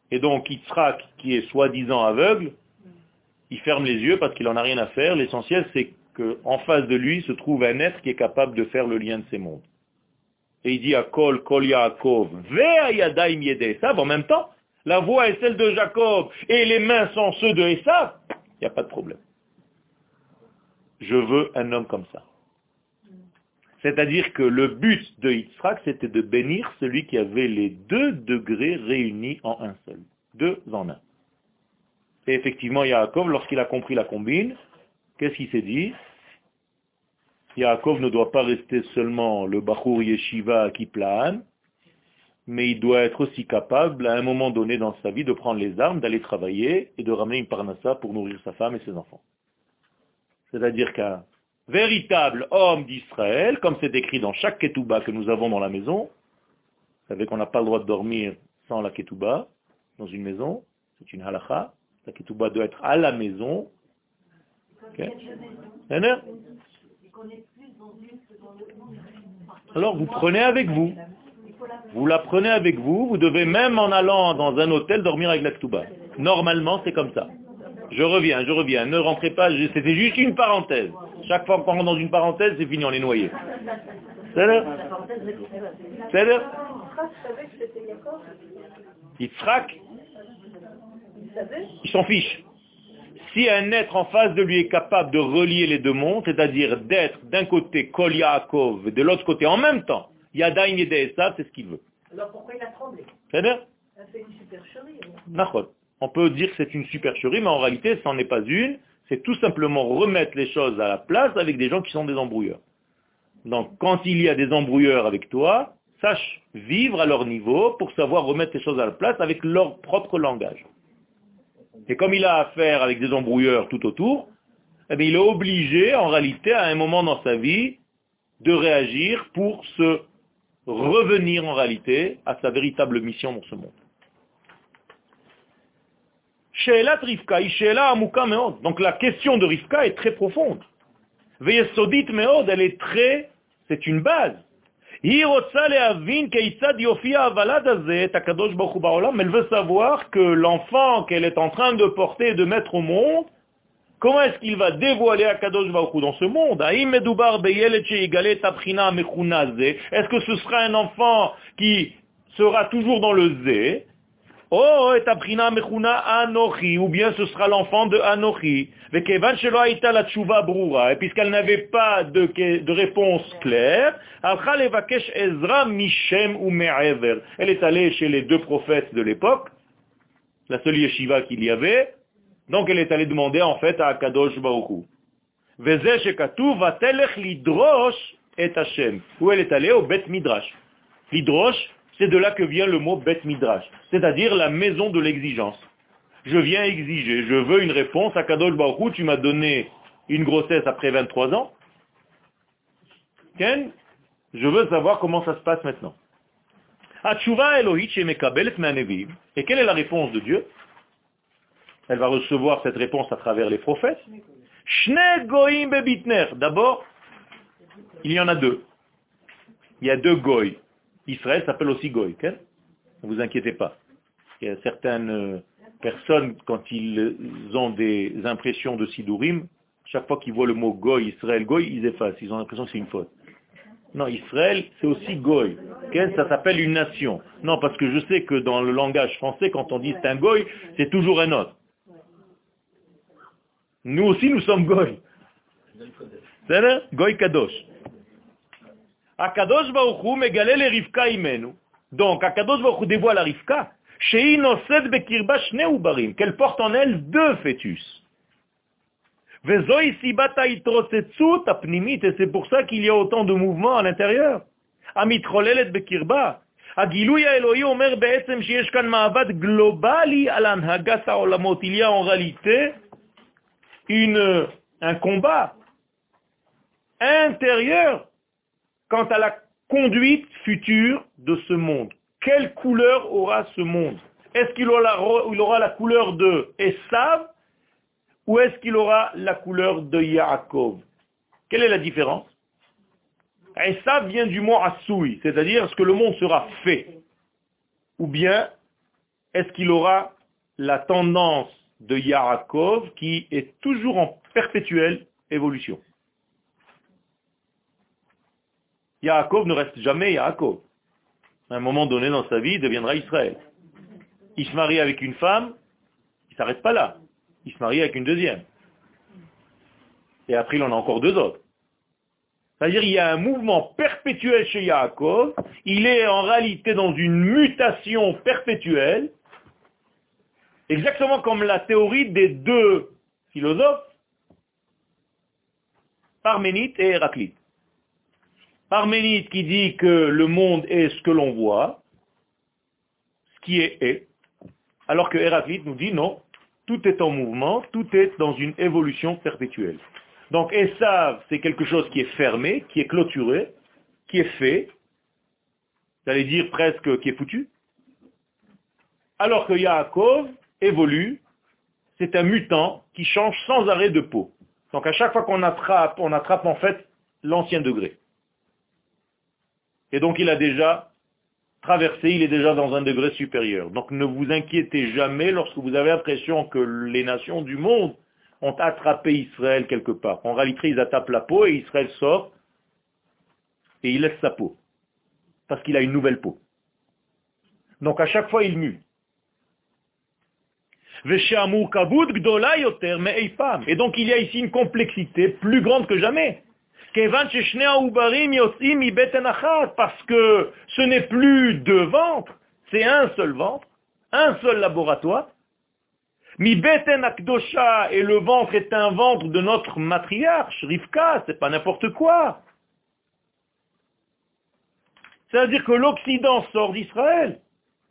Et donc Yitzhak, qui est soi-disant aveugle, il ferme les yeux parce qu'il n'en a rien à faire. L'essentiel, c'est qu'en face de lui se trouve un être qui est capable de faire le lien de ces mondes. Et il dit à Kol, Kol Yaakov, Yadaim Esav, en même temps, la voix est celle de Jacob et les mains sont ceux de Esav, il n'y a pas de problème. Je veux un homme comme ça. C'est-à-dire que le but de Yitzhak, c'était de bénir celui qui avait les deux degrés réunis en un seul. Deux en un. Et effectivement, Yaakov, lorsqu'il a compris la combine, qu'est-ce qu'il s'est dit? Yaakov ne doit pas rester seulement le Bachour Yeshiva qui plane, mais il doit être aussi capable, à un moment donné dans sa vie, de prendre les armes, d'aller travailler et de ramener une parnassa pour nourrir sa femme et ses enfants. C'est-à-dire qu'un véritable homme d'Israël, comme c'est écrit dans chaque ketouba que nous avons dans la maison, vous savez qu'on n'a pas le droit de dormir sans la ketouba dans une maison, c'est une halacha, la ketouba doit être à la maison. Alors vous prenez avec vous. Vous la prenez avec vous, vous devez même en allant dans un hôtel dormir avec la ketouba. Normalement, c'est comme ça. Je reviens, je reviens. Ne rentrez pas, c'était juste une parenthèse. Chaque fois qu'on rentre dans une parenthèse, c'est fini, on est noyé. C'est là C'est là Il s'en fiche. Si un être en face de lui est capable de relier les deux mondes, c'est-à-dire d'être d'un côté Kol Yaakov et de l'autre côté en même temps, Yadaim ça, c'est ce qu'il veut. Alors pourquoi il a tremblé? C'est-à-dire C'est une supercherie. On peut dire que c'est une supercherie, mais en réalité, ce n'en est pas une. C'est tout simplement remettre les choses à la place avec des gens qui sont des embrouilleurs. Donc, quand il y a des embrouilleurs avec toi, sache vivre à leur niveau pour savoir remettre les choses à la place avec leur propre langage. Et comme il a affaire avec des embrouilleurs tout autour, eh il est obligé, en réalité, à un moment dans sa vie, de réagir pour se revenir en réalité à sa véritable mission dans ce monde. Donc la question de Rivka est très profonde. Meod, elle est très, c'est une base. Elle veut savoir que l'enfant qu'elle est en train de porter et de mettre au monde, comment est-ce qu'il va dévoiler Akadosh Baruch dans ce monde? Est-ce que ce sera un enfant qui sera toujours dans le zé Oh, et aprina mechuna anochi, ou bien ce sera l'enfant de anochi. Et puisqu'elle n'avait pas de, de réponse claire, elle est allée chez les deux prophètes de l'époque, la seule yeshiva qu'il y avait, donc elle est allée demander en fait à Akadosh Baruchu. Où elle est allée? Au Bet Midrash. L'idrosh, c'est de là que vient le mot Bet Midrash, c'est-à-dire la maison de l'exigence. Je viens exiger, je veux une réponse à Kadosh tu m'as donné une grossesse après 23 ans. Ken, je veux savoir comment ça se passe maintenant. Et quelle est la réponse de Dieu? Elle va recevoir cette réponse à travers les prophètes. D'abord, il y en a deux. Il y a deux goy. Israël s'appelle aussi Goy. ne vous inquiétez pas. Il y a certaines euh, personnes, quand ils ont des impressions de Sidurim, chaque fois qu'ils voient le mot Goy, Israël, Goy, ils effacent. Ils ont l'impression que c'est une faute. Non, Israël, c'est aussi Goy. Ça s'appelle une nation. Non, parce que je sais que dans le langage français, quand on dit c'est un Goy, c'est toujours un autre. Nous aussi, nous sommes Goy. C'est Goy Kadosh. Akadosh Baruch megale le Rivka imenu. Donc, Akadosh Baruch dévoile à Rivka, qu'elle porte en elle deux fœtus. Et c'est pour ça qu'il y a autant de mouvements à l'intérieur. הגילוי האלוהי אומר בעצם שיש כאן מעבד גלובלי על הנהגת העולמות. Il y a en réalité un combat intérieur quant à la conduite future de ce monde. Quelle couleur aura ce monde? Est-ce qu'il aura, la couleur de Esav ou est-ce qu'il aura la couleur de Yaakov? Quelle est la différence? Esav vient du mot Assoui, c'est-à-dire ce que le monde sera fait? Ou bien est-ce qu'il aura la tendance de Yaakov qui est toujours en perpétuelle évolution Yaakov ne reste jamais Yaakov. À un moment donné dans sa vie, il deviendra Israël. Il se marie avec une femme, il ne s'arrête pas là. Il se marie avec une deuxième. Et après, il en a encore deux autres. C'est-à-dire il y a un mouvement perpétuel chez Yaakov, il est en réalité dans une mutation perpétuelle, exactement comme la théorie des deux philosophes, Parménite et Héraclite. Parménite qui dit que le monde est ce que l'on voit, ce qui est est, alors que Héraclite nous dit non, tout est en mouvement, tout est dans une évolution perpétuelle. Donc Esav, c'est quelque chose qui est fermé, qui est clôturé, qui est fait, j'allais dire presque qui est foutu, alors que Yaakov évolue, c'est un mutant qui change sans arrêt de peau. Donc à chaque fois qu'on attrape, on attrape en fait l'ancien degré. Et donc il a déjà traversé, il est déjà dans un degré supérieur. Donc ne vous inquiétez jamais lorsque vous avez l'impression que les nations du monde ont attrapé Israël quelque part. En réalité, ils attaquent la peau et Israël sort et il laisse sa peau. Parce qu'il a une nouvelle peau. Donc à chaque fois, il mue. Et donc il y a ici une complexité plus grande que jamais. Parce que ce n'est plus deux ventres, c'est un seul ventre, un seul laboratoire, Mi beten akdosha, et le ventre est un ventre de notre matriarche, Rivka, c'est pas n'importe quoi. C'est-à-dire que l'Occident sort d'Israël.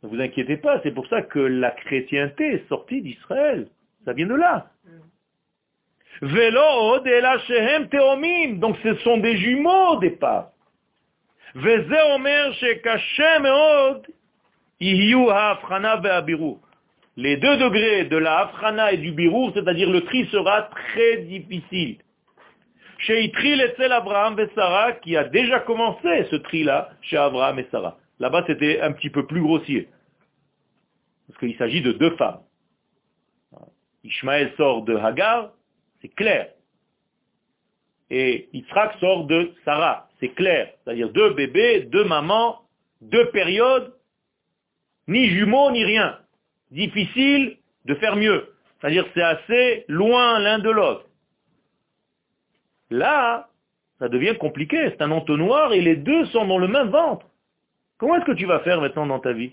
Ne vous inquiétez pas, c'est pour ça que la chrétienté est sortie d'Israël. Ça vient de là. Teomim. Donc ce sont des jumeaux au départ. Les deux degrés de la Afrana et du Birour, c'est-à-dire le tri sera très difficile. Chez Itril et Abraham et Sarah, qui a déjà commencé ce tri-là chez Abraham et Sarah. Là-bas, c'était un petit peu plus grossier. Parce qu'il s'agit de deux femmes. Ishmaël sort de Hagar, c'est clair. Et Yitzhak sort de Sarah, c'est clair. C'est-à-dire deux bébés, deux mamans, deux périodes, ni jumeaux, ni rien difficile de faire mieux. C'est-à-dire c'est assez loin l'un de l'autre. Là, ça devient compliqué. C'est un entonnoir et les deux sont dans le même ventre. Comment est-ce que tu vas faire maintenant dans ta vie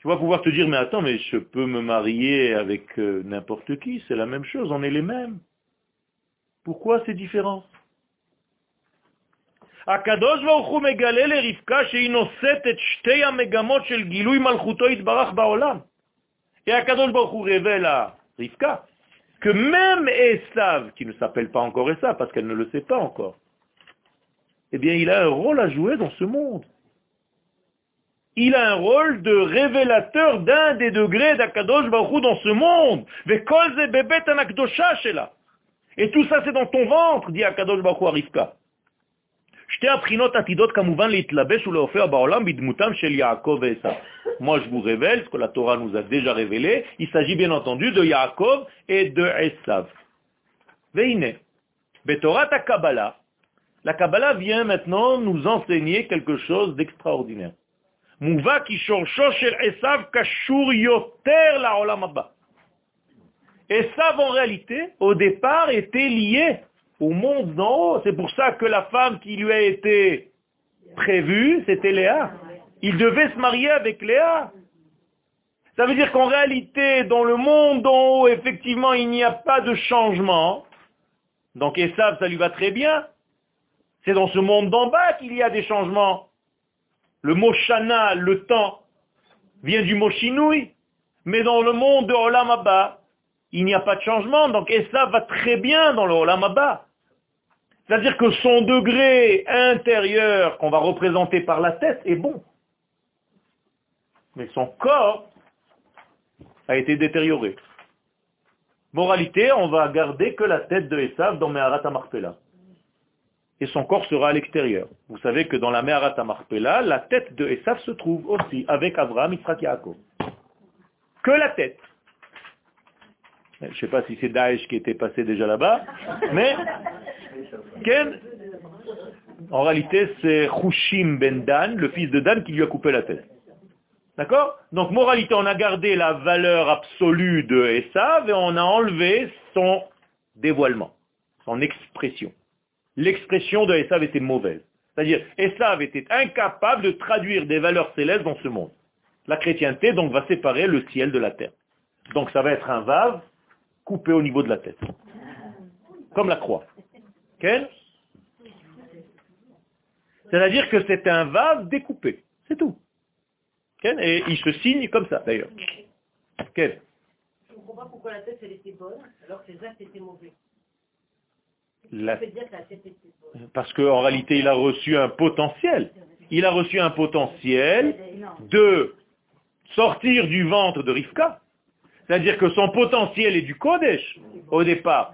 Tu vas pouvoir te dire, mais attends, mais je peux me marier avec euh, n'importe qui, c'est la même chose, on est les mêmes. Pourquoi c'est différent הקדוש ברוך הוא מגלה לרבקה שהיא נושאת את שתי המגמות של גילוי מלכותו יתברך בעולם. Et Akadosh Baruch Hu révèle à Rivka que même Esav, qui ne s'appelle pas encore Esav parce qu'elle ne le sait pas encore, eh bien il a un rôle à jouer dans ce monde. Il a un rôle de révélateur d'un des degrés d'Akadosh Baruch dans ce monde. Et tout ça c'est dans ton ventre, dit Akadosh Baruch Rivka. Moi, je vous révèle ce que la Torah nous a déjà révélé. Il s'agit bien entendu de Yaakov et de Esav. Veine. Betorat Kabbalah. La Kabbalah vient maintenant nous enseigner quelque chose d'extraordinaire. Mouva ki shel Esav kashur yoter la olam Esav, en réalité, au départ, était lié au monde d'en haut. C'est pour ça que la femme qui lui a été prévue, c'était Léa. Il devait se marier avec Léa. Ça veut dire qu'en réalité, dans le monde d'en haut, effectivement, il n'y a pas de changement. Donc Esav, ça lui va très bien. C'est dans ce monde d'en bas qu'il y a des changements. Le mot shana, le temps, vient du mot shinui. Mais dans le monde de Olam Abba, il n'y a pas de changement. Donc Esav va très bien dans le Olam. C'est-à-dire que son degré intérieur qu'on va représenter par la tête est bon. Mais son corps a été détérioré. Moralité, on va garder que la tête de Esav dans Meharat Amarpela. Et son corps sera à l'extérieur. Vous savez que dans la Meharat Amarpela, la tête de Esav se trouve aussi avec Abraham, Yitzhak Yaakov. Que la tête. Je ne sais pas si c'est Daesh qui était passé déjà là-bas, mais en réalité c'est Hushim ben Dan, le fils de Dan, qui lui a coupé la tête. D'accord? Donc, moralité, on a gardé la valeur absolue de Esav et on a enlevé son dévoilement, son expression. L'expression de Esav était mauvaise. C'est-à-dire, Esav était incapable de traduire des valeurs célestes dans ce monde. La chrétienté, donc, va séparer le ciel de la terre. Donc, ça va être un vave coupé au niveau de la tête. Comme la croix. Quel C'est-à-dire que c'est un vave découpé. C'est tout. Et il se signe comme ça, d'ailleurs. Quel Je ne comprends pas pourquoi la tête, était bonne, alors que étaient mauvais. Parce qu'en réalité, il a reçu un potentiel. Il a reçu un potentiel de sortir du ventre de Rivka. C'est-à-dire que son potentiel est du Kodesh au départ.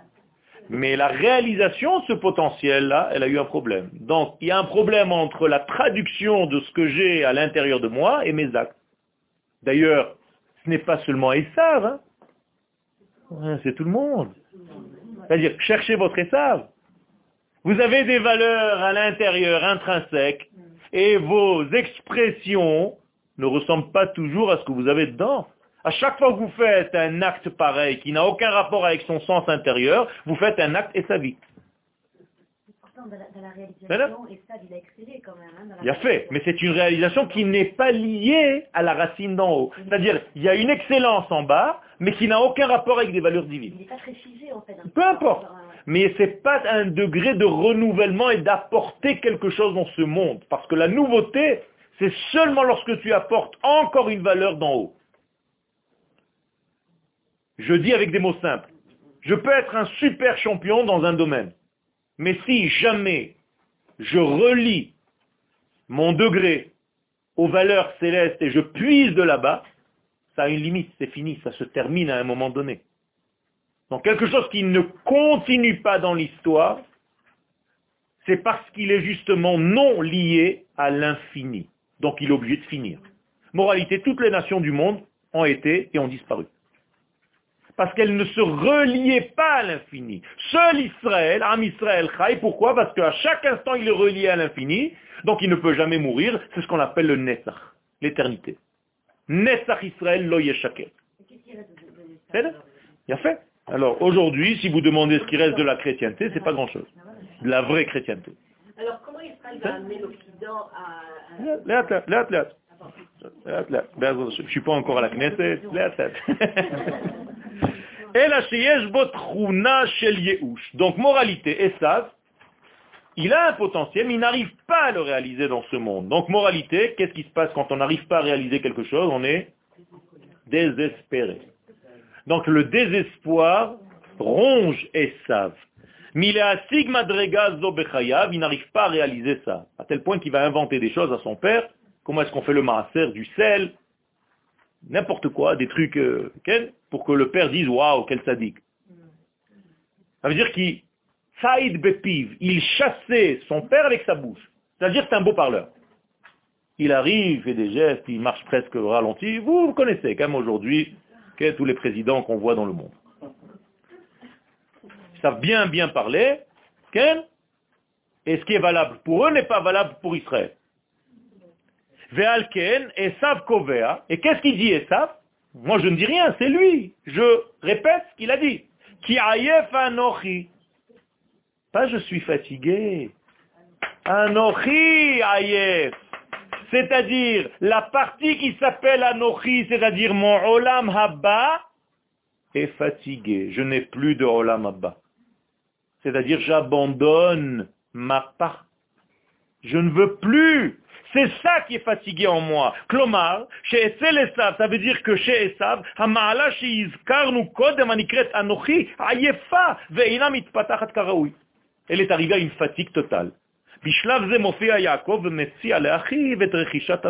Mais la réalisation de ce potentiel-là, elle a eu un problème. Donc, il y a un problème entre la traduction de ce que j'ai à l'intérieur de moi et mes actes. D'ailleurs, ce n'est pas seulement Esav, hein. c'est tout le monde. C'est-à-dire, cherchez votre Esav. Vous avez des valeurs à l'intérieur intrinsèques et vos expressions ne ressemblent pas toujours à ce que vous avez dedans. À chaque fois que vous faites un acte pareil, qui n'a aucun rapport avec son sens intérieur, vous faites un acte et ça il a fait, mais c'est une réalisation qui n'est pas liée à la racine d'en haut. C'est-à-dire, il y a une excellence en bas, mais qui n'a aucun rapport avec des valeurs divines. Il pas très figé, en fait. Peu importe. Mais ce n'est pas un degré de renouvellement et d'apporter quelque chose dans ce monde. Parce que la nouveauté, c'est seulement lorsque tu apportes encore une valeur d'en haut. Je dis avec des mots simples. Je peux être un super champion dans un domaine. Mais si jamais je relie mon degré aux valeurs célestes et je puise de là-bas, ça a une limite, c'est fini, ça se termine à un moment donné. Donc quelque chose qui ne continue pas dans l'histoire, c'est parce qu'il est justement non lié à l'infini. Donc il est obligé de finir. Moralité, toutes les nations du monde ont été et ont disparu parce qu'elle ne se reliait pas à l'infini. Seul Israël, Am Israël Chai, pourquoi? Parce qu'à chaque instant il est relié à l'infini, donc il ne peut jamais mourir, c'est ce qu'on appelle le Netzach, l'éternité. Netzach Israël lo yeshakel. Il a fait. Alors aujourd'hui, si vous demandez ce qui reste de la chrétienté, c'est pas grand-chose. De la vraie chrétienté. Alors comment Israël va amener l'Occident à... Là, là, Je ne suis pas encore à la Knesset. (laughs) Donc, moralité, Esav, il a un potentiel, mais il n'arrive pas à le réaliser dans ce monde. Donc, moralité, qu'est-ce qui se passe quand on n'arrive pas à réaliser quelque chose? On est désespéré. Donc, le désespoir ronge Esav. Il n'arrive pas à réaliser ça. À tel point qu'il va inventer des choses à son père. Comment est-ce qu'on fait le maaser du sel? N'importe quoi, des trucs, euh, pour que le père dise waouh, quel sadique. Ça veut dire qu'il saïd bepiv, il chassait son père avec sa bouche. C'est-à-dire c'est un beau parleur. Il arrive, fait des gestes, il marche presque ralenti. Vous, vous connaissez quand même aujourd'hui tous les présidents qu'on voit dans le monde. Ils savent bien, bien parler. Et ce qui est valable pour eux n'est pas valable pour Israël. Ve'alken, Esav Kovea. Et qu'est-ce qu'il dit Esav? Moi, je ne dis rien, c'est lui. Je répète ce qu'il a dit. Ki anochi. Pas je suis fatigué. Anochi ayef. C'est-à-dire, la partie qui s'appelle Anochi, c'est-à-dire mon Olam Habba, est fatiguée. Je n'ai plus de Olam Habba. C'est-à-dire, j'abandonne ma part. Je ne veux plus. C'est ça qui est fatigué en moi. Klomar, chez Esel Esav, ça veut dire que chez Esav, Hamaala sheizkarnu kodem anikret anochi, ayefa, ve'ina mitpatachat karaoui. Elle est arrivée à une fatigue totale. Bishlav ze mofia Yaakov metzi aleachiv et rechishat.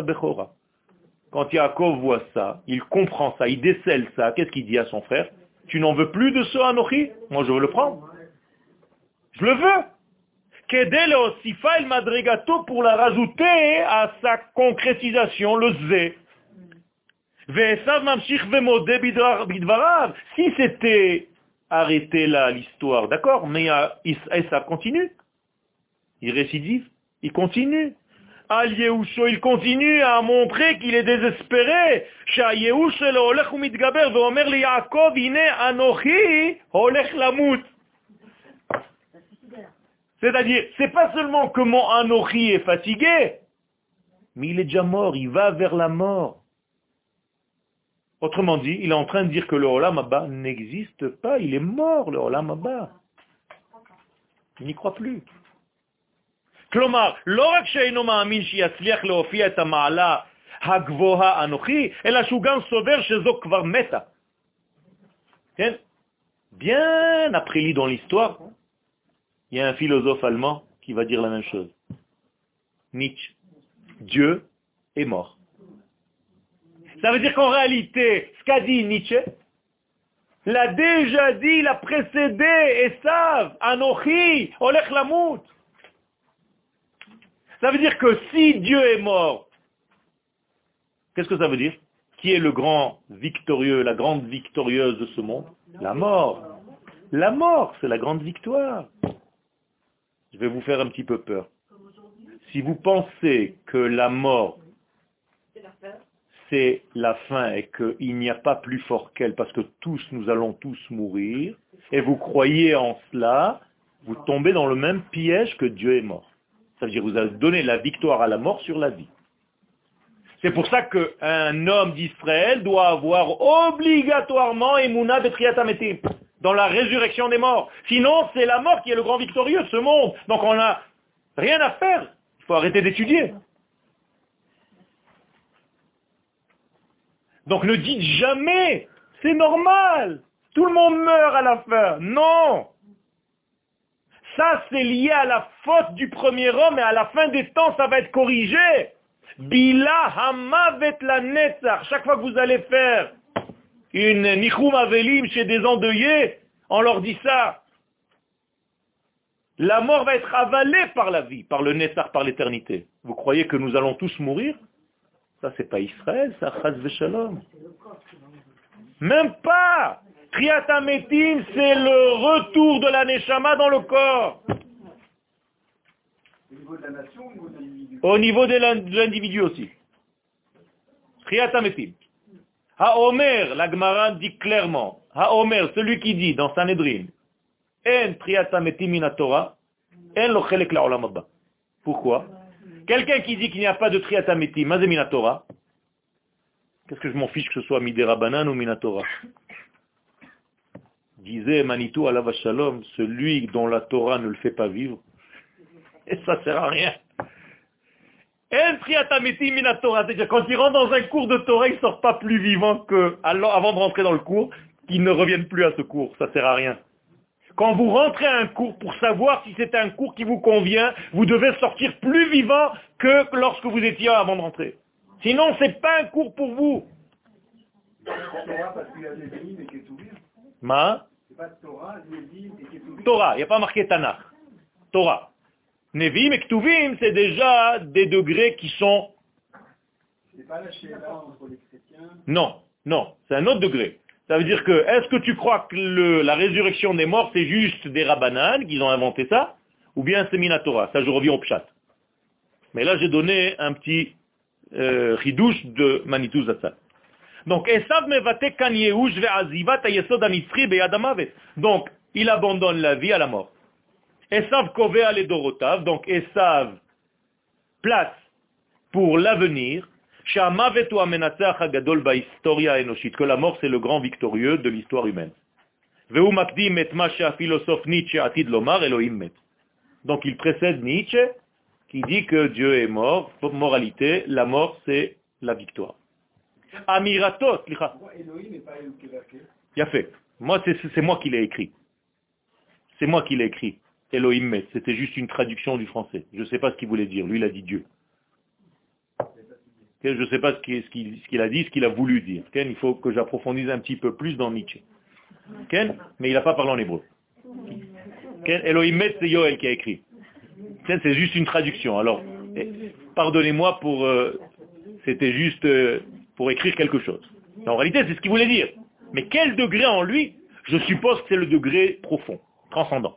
Quand Yaakov voit ça, il comprend ça, il décèle ça, qu'est-ce qu'il dit à son frère? Tu n'en veux plus de ce Anochi? Moi je veux le prendre. Je le veux El madrigato pour la rajouter à sa concrétisation, le zé. Si c'était arrêté là l'histoire, d'accord, mais ça continue. Il récidive, il continue. Al Yehusho, il continue à montrer qu'il est désespéré. Yaakov, anochi olech lamut. C'est-à-dire, c'est pas seulement que mon Anochi est fatigué, mais il est déjà mort, il va vers la mort. Autrement dit, il est en train de dire que le Olam Abba n'existe pas, il est mort, le Olam Abba. Il n'y croit plus. כלומר, לא רק שאינו מאמין שיצליח להופיע את המעלה הגבוהה אנוכי, אלא שהוא גם סובר שזו כבר מתה. כן? Bien après lui dans l'histoire, il y a un philosophe allemand qui va dire la même chose. Nietzsche. Dieu est mort. Ça veut dire qu'en réalité, ce qu'a dit Nietzsche, l'a déjà dit, l'a précédé, Esav, Anochi, Olech Lamout. Ça veut dire que si Dieu est mort, qu'est-ce que ça veut dire? Qui est le grand victorieux, la grande victorieuse de ce monde? La mort. La mort, c'est la grande victoire. Je vais vous faire un petit peu peur. Si vous pensez que la mort, c'est la fin et qu'il n'y a pas plus fort qu'elle, parce que tous, nous allons tous mourir, et vous croyez en cela, vous tombez dans le même piège que Dieu est mort. Ça veut dire que vous avez donné la victoire à la mort sur la vie. C'est pour ça qu'un homme d'Israël doit avoir obligatoirement Emouna Betriatametim, dans la résurrection des morts. Sinon, c'est la mort qui est le grand victorieux de ce monde. Donc on n'a rien à faire. Il faut arrêter d'étudier. Donc ne dites jamais, c'est normal, tout le monde meurt à la fin. Non Ça, c'est lié à la faute du premier homme et à la fin des temps, ça va être corrigé. Bila hamavet la netzach. Chaque fois que vous allez faire une nichum avelim chez des endeuillés, on leur dit ça. La mort va être avalée par la vie, par le netzach, par l'éternité. Vous croyez que nous allons tous mourir? Ça, c'est pas Israël, ça, chaz veshalom. Même pas Triatametim, c'est le retour de la Neshama dans le corps. Au niveau de l'individu aussi. Triatametim. Haomer, la Gemara dit clairement, Haomer, celui qui dit dans Sanhedrin, En triatametim in Torah, en lo chelek la olam abba. Pourquoi? Quelqu'un qui dit qu'il n'y a pas de triatametim, mazé Torah, qu'est-ce que je m'en fiche que ce soit midera banan ou minatora disait Manitou la Shalom, celui dont la Torah ne le fait pas vivre, et ça sert à rien. C'est-à-dire quand il rentre dans un cours de Torah, il ne sort pas plus vivant que avant de rentrer dans le cours, qu'il ne revienne plus à ce cours. Ça sert à rien. Quand vous rentrez à un cours, pour savoir si c'est un cours qui vous convient, vous devez sortir plus vivant que lorsque vous étiez avant de rentrer. Sinon, ce n'est pas un cours pour vous. Ma? Torah, il n'y a pas marqué Tanakh. Torah. Nevim et Ktuvim, c'est déjà des degrés qui sont... pas la entre les chrétiens Non, non, c'est un autre degré. Ça veut dire que, est-ce que tu crois que la résurrection des morts, c'est juste des rabbananes qui ont inventé ça Ou bien c'est Minatora Ça, je reviens au pshat. Mais là, j'ai donné un petit euh, ridouche de Manitou Zatzal. Donc, Donc, il abandonne la vie à la mort. Esav kovea les dorotav, donc Esav place pour l'avenir, que la mort c'est le grand victorieux de l'histoire humaine. Donc il précède Nietzsche qui dit que Dieu est mort. Moralité, la mort c'est la victoire. Amiratot, il a fait. Moi, c'est moi qui l'ai écrit. C'est moi qui l'ai écrit. Elohim C'était juste une traduction du français. Je ne sais pas ce qu'il voulait dire. Lui, il a dit Dieu. Je ne sais pas ce qu'il a dit, ce qu'il a voulu dire. Il faut que j'approfondisse un petit peu plus dans Nietzsche. Mais il n'a pas parlé en hébreu. Elohim c'est Yoel qui a écrit. C'est juste une traduction. Alors, eh, pardonnez-moi pour... Euh, c'était juste euh, pour écrire quelque chose. En réalité, c'est ce qu'il voulait dire. Mais quel degré en lui? Je suppose que c'est le degré profond, transcendant.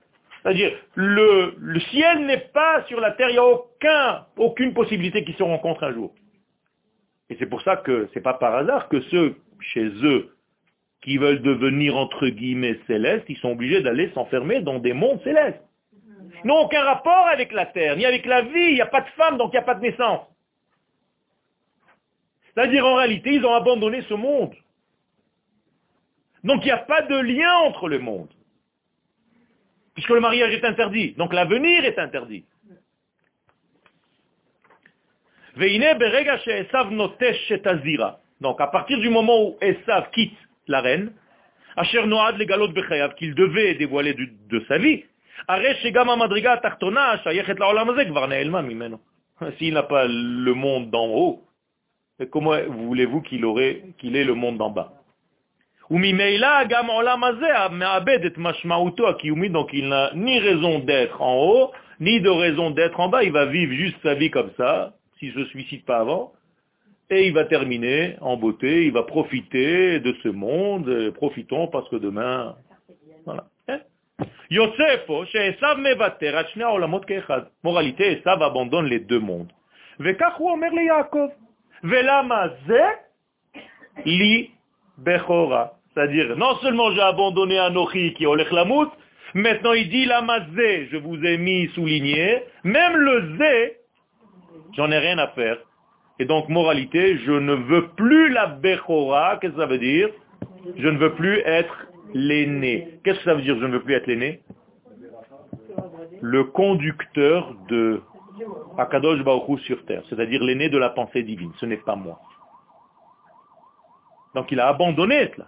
C'est-à-dire, le, le ciel n'est pas sur la terre, il n'y a aucun, aucune possibilité qu'ils se rencontrent un jour. Et c'est pour ça que c'est pas par hasard que ceux chez eux qui veulent devenir entre guillemets célestes, ils sont obligés d'aller s'enfermer dans des mondes célestes. Ils n'ont aucun rapport avec la terre, ni avec la vie, il n'y a pas de femme, donc il n'y a pas de naissance. C'est-à-dire en réalité, ils ont abandonné ce monde. Donc il n'y a pas de lien entre le monde. Le mariage est interdit. Donc l'avenir est interdit. Donc à partir du moment où Esav quitte la reine, qu'il devait dévoiler de, sa vie, (laughs) s'il n'a pas le monde d'en haut, comment voulez-vous qu'il aurait, qu'il ait le monde d'en bas? Donc il n'a ni raison d'être en haut, ni de raison d'être en bas. Il va vivre juste sa vie comme ça, s'il ne se suicide pas avant. Et il va terminer en beauté, il va profiter de ce monde. Profitons parce que demain... Voilà. Hein? Yosefo, Moralité, Esav abandonne les deux mondes. Li Bechora. C'est-à-dire, non seulement j'ai abandonné Anochi qui est Lamut, maintenant il dit la mazé, je vous ai mis souligné, même le zé, j'en ai rien à faire. Et donc, moralité, je ne veux plus la Bechora, qu'est-ce que ça veut dire? Je ne veux plus être l'aîné. Qu'est-ce que ça veut dire, je ne veux plus être l'aîné? Le conducteur de Akadosh Baruch sur terre, c'est-à-dire l'aîné de la pensée divine, ce n'est pas moi. Donc il a abandonné cela.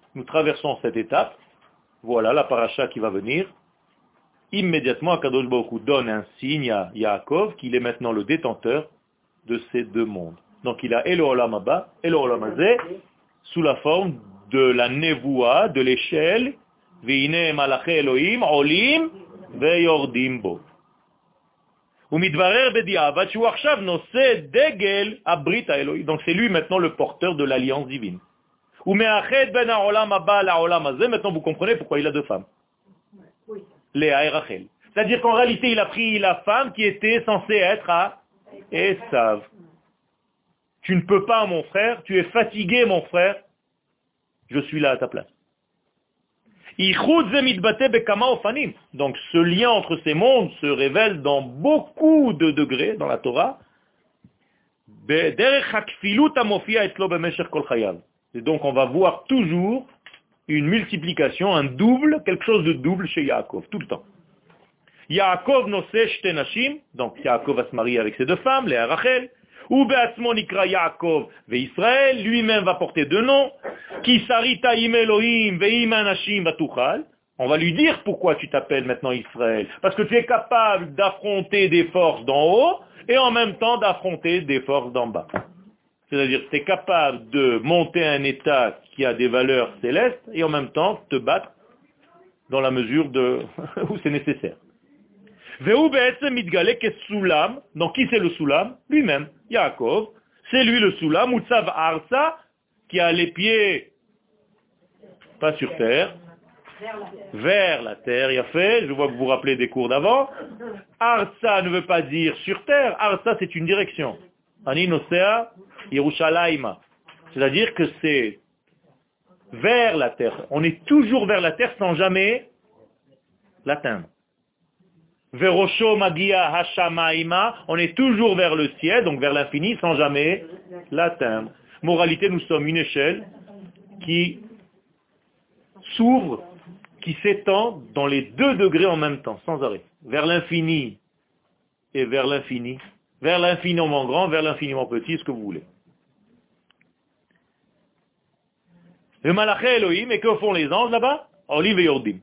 nous traversons cette étape, voilà la paracha qui va venir, immédiatement Akadosh Baruch donne un signe à Yaakov qu'il est maintenant le détenteur de ces deux mondes. Donc il a Elo Olam Abba, Elo Olam sous la forme de la nevoua, de l'échelle, Veine Malache Elohim, Olim, Veyordim Bo. Donc c'est lui maintenant le porteur de l'alliance divine. Ben maintenant vous comprenez pourquoi il a deux femmes. Léa et Rachel. C'est-à-dire qu'en réalité, il a pris la femme qui était censée être à Esav. Tu ne peux pas, mon frère, tu es fatigué, mon frère, je suis là à ta place. Donc ce lien entre ces mondes se révèle dans beaucoup de degrés dans la Torah. Et donc on va voir toujours une multiplication, un double, quelque chose de double chez Yaakov, tout le temps. Yaakov noseh tenashim, donc Yaakov va se marier avec ses deux femmes, Léa Rachel, Ou Beatzmo Nikra Yaakov ve Israël, lui-même va porter deux noms. Ki Sarita Im Elohim Anashim Batuchal. On va lui dire pourquoi tu t'appelles maintenant Israël. Parce que tu es capable d'affronter des forces d'en haut et en même temps d'affronter des forces d'en bas. C'est-à-dire tu es capable de monter un État qui a des valeurs célestes et en même temps te battre dans la mesure (laughs) où c'est nécessaire. Donc qui c'est le Soulam Lui-même, Yaakov. C'est lui le Soulam, Utsav Arsa, qui a les pieds, pas sur terre, vers la terre, il a fait, je vois que vous vous rappelez des cours d'avant. Arsa ne veut pas dire sur terre, Arsa c'est une direction. C'est-à-dire que c'est vers la terre. On est toujours vers la terre sans jamais l'atteindre. Verosho Magia Hashamaima, on est toujours vers le ciel, donc vers l'infini, sans jamais l'atteindre. Moralité, nous sommes une échelle qui s'ouvre, qui s'étend dans les deux degrés en même temps, sans arrêt. Vers l'infini et vers l'infini. Vers l'infiniment grand, vers l'infiniment petit, ce que vous voulez. Le malaché Elohim, et que font les anges là-bas? Olim et Yordim.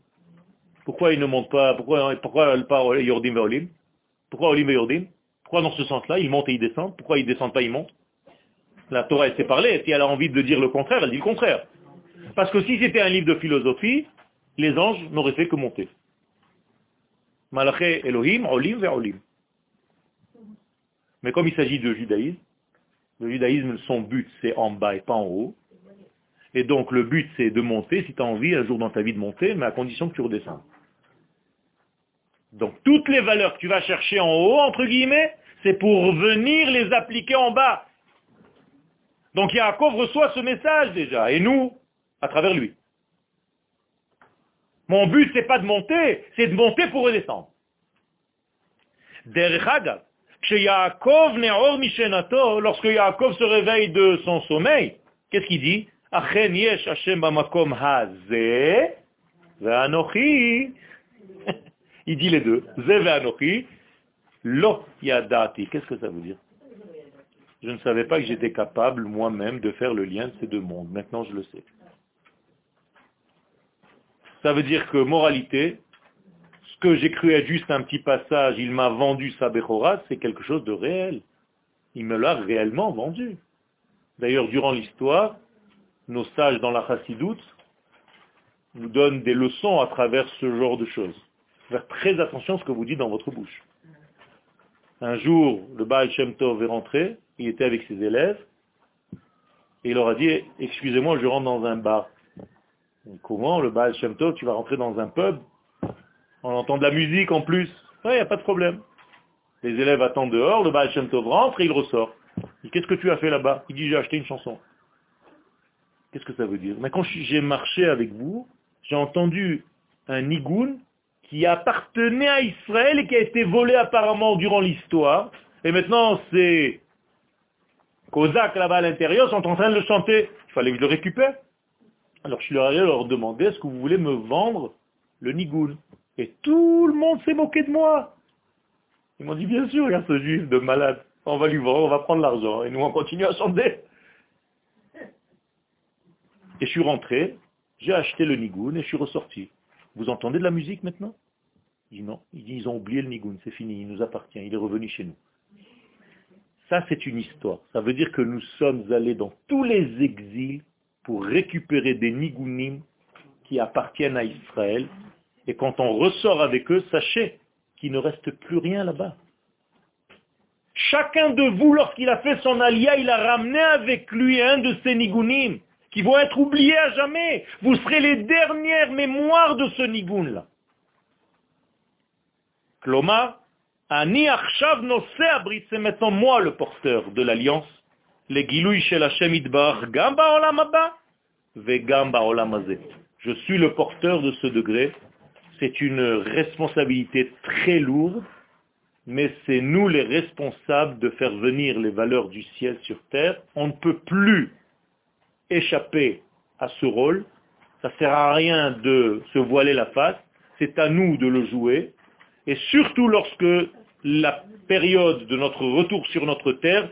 Pourquoi ils ne montent pas Pourquoi, pourquoi pas Yordim et Olim? Pourquoi Olim et Yordim? Pourquoi dans ce sens-là, ils montent et ils descendent? Pourquoi ils descendent pas, ils montent? La Torah, elle s'est parlée, si elle a envie de dire le contraire, elle dit le contraire. Parce que si c'était un livre de philosophie, les anges n'auraient fait que monter. Malaché Elohim, Olim et Olim. Mais comme il s'agit de judaïsme, le judaïsme, son but, c'est en bas et pas en haut. Et donc le but c'est de monter, si tu as envie un jour dans ta vie de monter, mais à condition que tu redescends. Donc toutes les valeurs que tu vas chercher en haut, entre guillemets, c'est pour venir les appliquer en bas. Donc Yaakov reçoit ce message déjà, et nous, à travers lui. Mon but, c'est pas de monter, c'est de monter pour redescendre. Lorsque Yaakov se réveille de son sommeil, qu'est-ce qu'il dit? (laughs) Il dit les deux. Lo yadati. Qu'est-ce que ça veut dire? Je ne savais pas que j'étais capable moi-même de faire le lien de ces deux mondes. Maintenant, je le sais. Ça veut dire que, moralité, ce que j'ai cru être juste un petit passage, il m'a vendu sa Bechora, c'est quelque chose de réel. Il me l'a réellement vendu. D'ailleurs, durant l'histoire, nos sages dans la chassidoute nous donnent des leçons à travers ce genre de choses. Faire très attention à ce que vous dites dans votre bouche. Un jour, le Baal Shem Tov est rentré, il était avec ses élèves, et il leur a dit, excusez-moi, je rentre dans un bar. comment, le Baal Shem Tov, tu vas rentrer dans un pub? On entend de la musique en plus. Il n'y a pas de problème. Les élèves attendent dehors, le Baal Shem Tov rentre et il ressort. Qu'est-ce que tu as fait là-bas? Il dit, j'ai acheté une chanson. Qu'est-ce que ça veut dire? Mais quand j'ai marché avec vous, j'ai entendu un nigoun qui appartenait à Israël et qui a été volé apparemment durant l'histoire. Et maintenant, c'est Kozak là-bas à l'intérieur sont en train de le chanter. Il fallait que je le récupère. Alors je suis allé leur demander, est-ce que vous voulez me vendre le nigoun? Et tout le monde s'est moqué de moi. Ils m'ont dit, bien sûr, regarde ce juif de malade. On va lui vendre, on va prendre l'argent. Et nous, on continue à chanter. Et je suis rentré, j'ai acheté le nigoun et je suis ressorti. Vous entendez de la musique maintenant? Il dit non. Il dit ils ont oublié le nigoun, c'est fini, il nous appartient, il est revenu chez nous. Ça, c'est une histoire. Ça veut dire que nous sommes allés dans tous les exils pour récupérer des nigounim qui appartiennent à Israël. Et quand on ressort avec eux, sachez qu'il ne reste plus rien là-bas. Chacun de vous, lorsqu'il a fait son alia, il a ramené avec lui un de ces nigounim qui vont être oubliés à jamais. Vous serez les dernières mémoires de ce nigoun-là. Ani Abrit, c'est maintenant moi le porteur de l'alliance. Les Shel Hashem Idbar, Gamba Olam Abba, Ve Gamba Olam Je suis le porteur de ce degré. C'est une responsabilité très lourde, mais c'est nous les responsables de faire venir les valeurs du ciel sur terre. On ne peut plus échapper à ce rôle. Ça ne sert à rien de se voiler la face. C'est à nous de le jouer. Et surtout lorsque la période de notre retour sur notre terre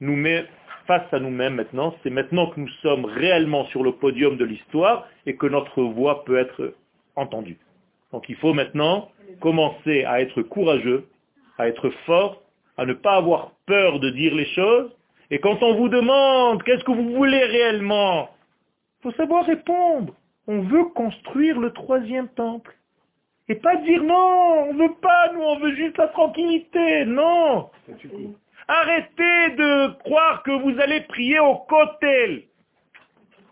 nous met face à nous-mêmes maintenant. C'est maintenant que nous sommes réellement sur le podium de l'histoire et que notre voix peut être entendue. Donc il faut maintenant commencer à être courageux, à être fort, à ne pas avoir peur de dire les choses. Et quand on vous demande qu'est-ce que vous voulez réellement, il faut savoir répondre. On veut construire le troisième temple. Et pas dire non, on veut pas, nous on veut juste la tranquillité. Non. Arrêtez de croire que vous allez prier au kotel.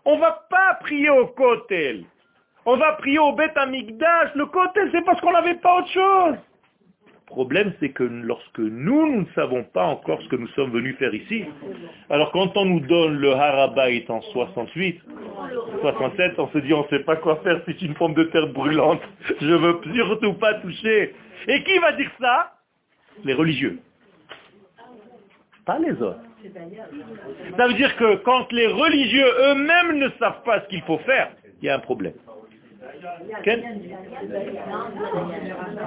On va pas prier au kotel. On va prier au Beth Amikdash. Le kotel, c'est parce qu'on n'avait pas autre chose. Le problème, c'est que lorsque nous, nous ne savons pas encore ce que nous sommes venus faire ici, alors quand on nous donne le Harabait en 68, 67, on se dit on ne sait pas quoi faire, c'est une pomme de terre brûlante, je ne veux surtout pas toucher. Et qui va dire ça? Les religieux. Pas les autres. Ça veut dire que quand les religieux eux-mêmes ne savent pas ce qu'il faut faire, il y a un problème.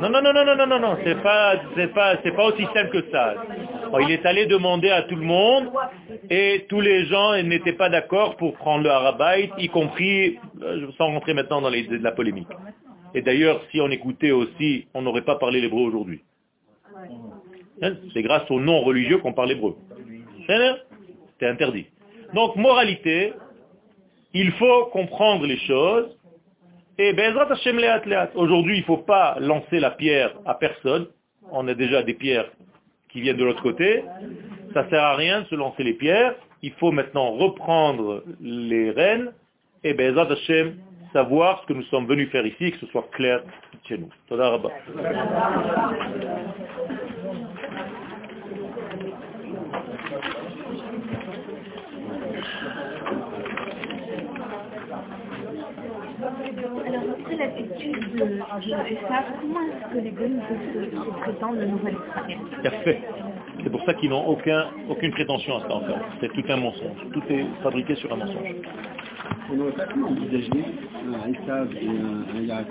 Non, non, non, non, non, non, non, non, c'est pas, c'est pas, c'est pas aussi simple que ça. Il est allé demander à tout le monde et tous les gens n'étaient pas d'accord pour prendre le Harabait, y compris, euh, sans rentrer maintenant dans les, la polémique. Et d'ailleurs, si on écoutait aussi, on n'aurait pas parlé l'hébreu aujourd'hui. Hein, c'est grâce aux non-religieux qu'on parle hébreu. C'est interdit. Donc, moralité, il faut comprendre les choses et Aujourd'hui, il ne faut pas lancer la pierre à personne. On a déjà des pierres qui viennent de l'autre côté. Ça ne sert à rien de se lancer les pierres. Il faut maintenant reprendre les rênes et Bezrat Hashem, savoir ce que nous sommes venus faire ici, que ce soit clair chez nous. Alors, après l'attitude de, de Esav, comment est-ce que les goïms peuvent se prétendre le nouvel Israël Parfait. C'est pour ça qu'ils n'ont aucun, aucune prétention à ça en fait. C'est tout un mensonge. Tout est fabriqué sur un mensonge. On n'aurait pas pu envisager un Esav et un, un Yaakov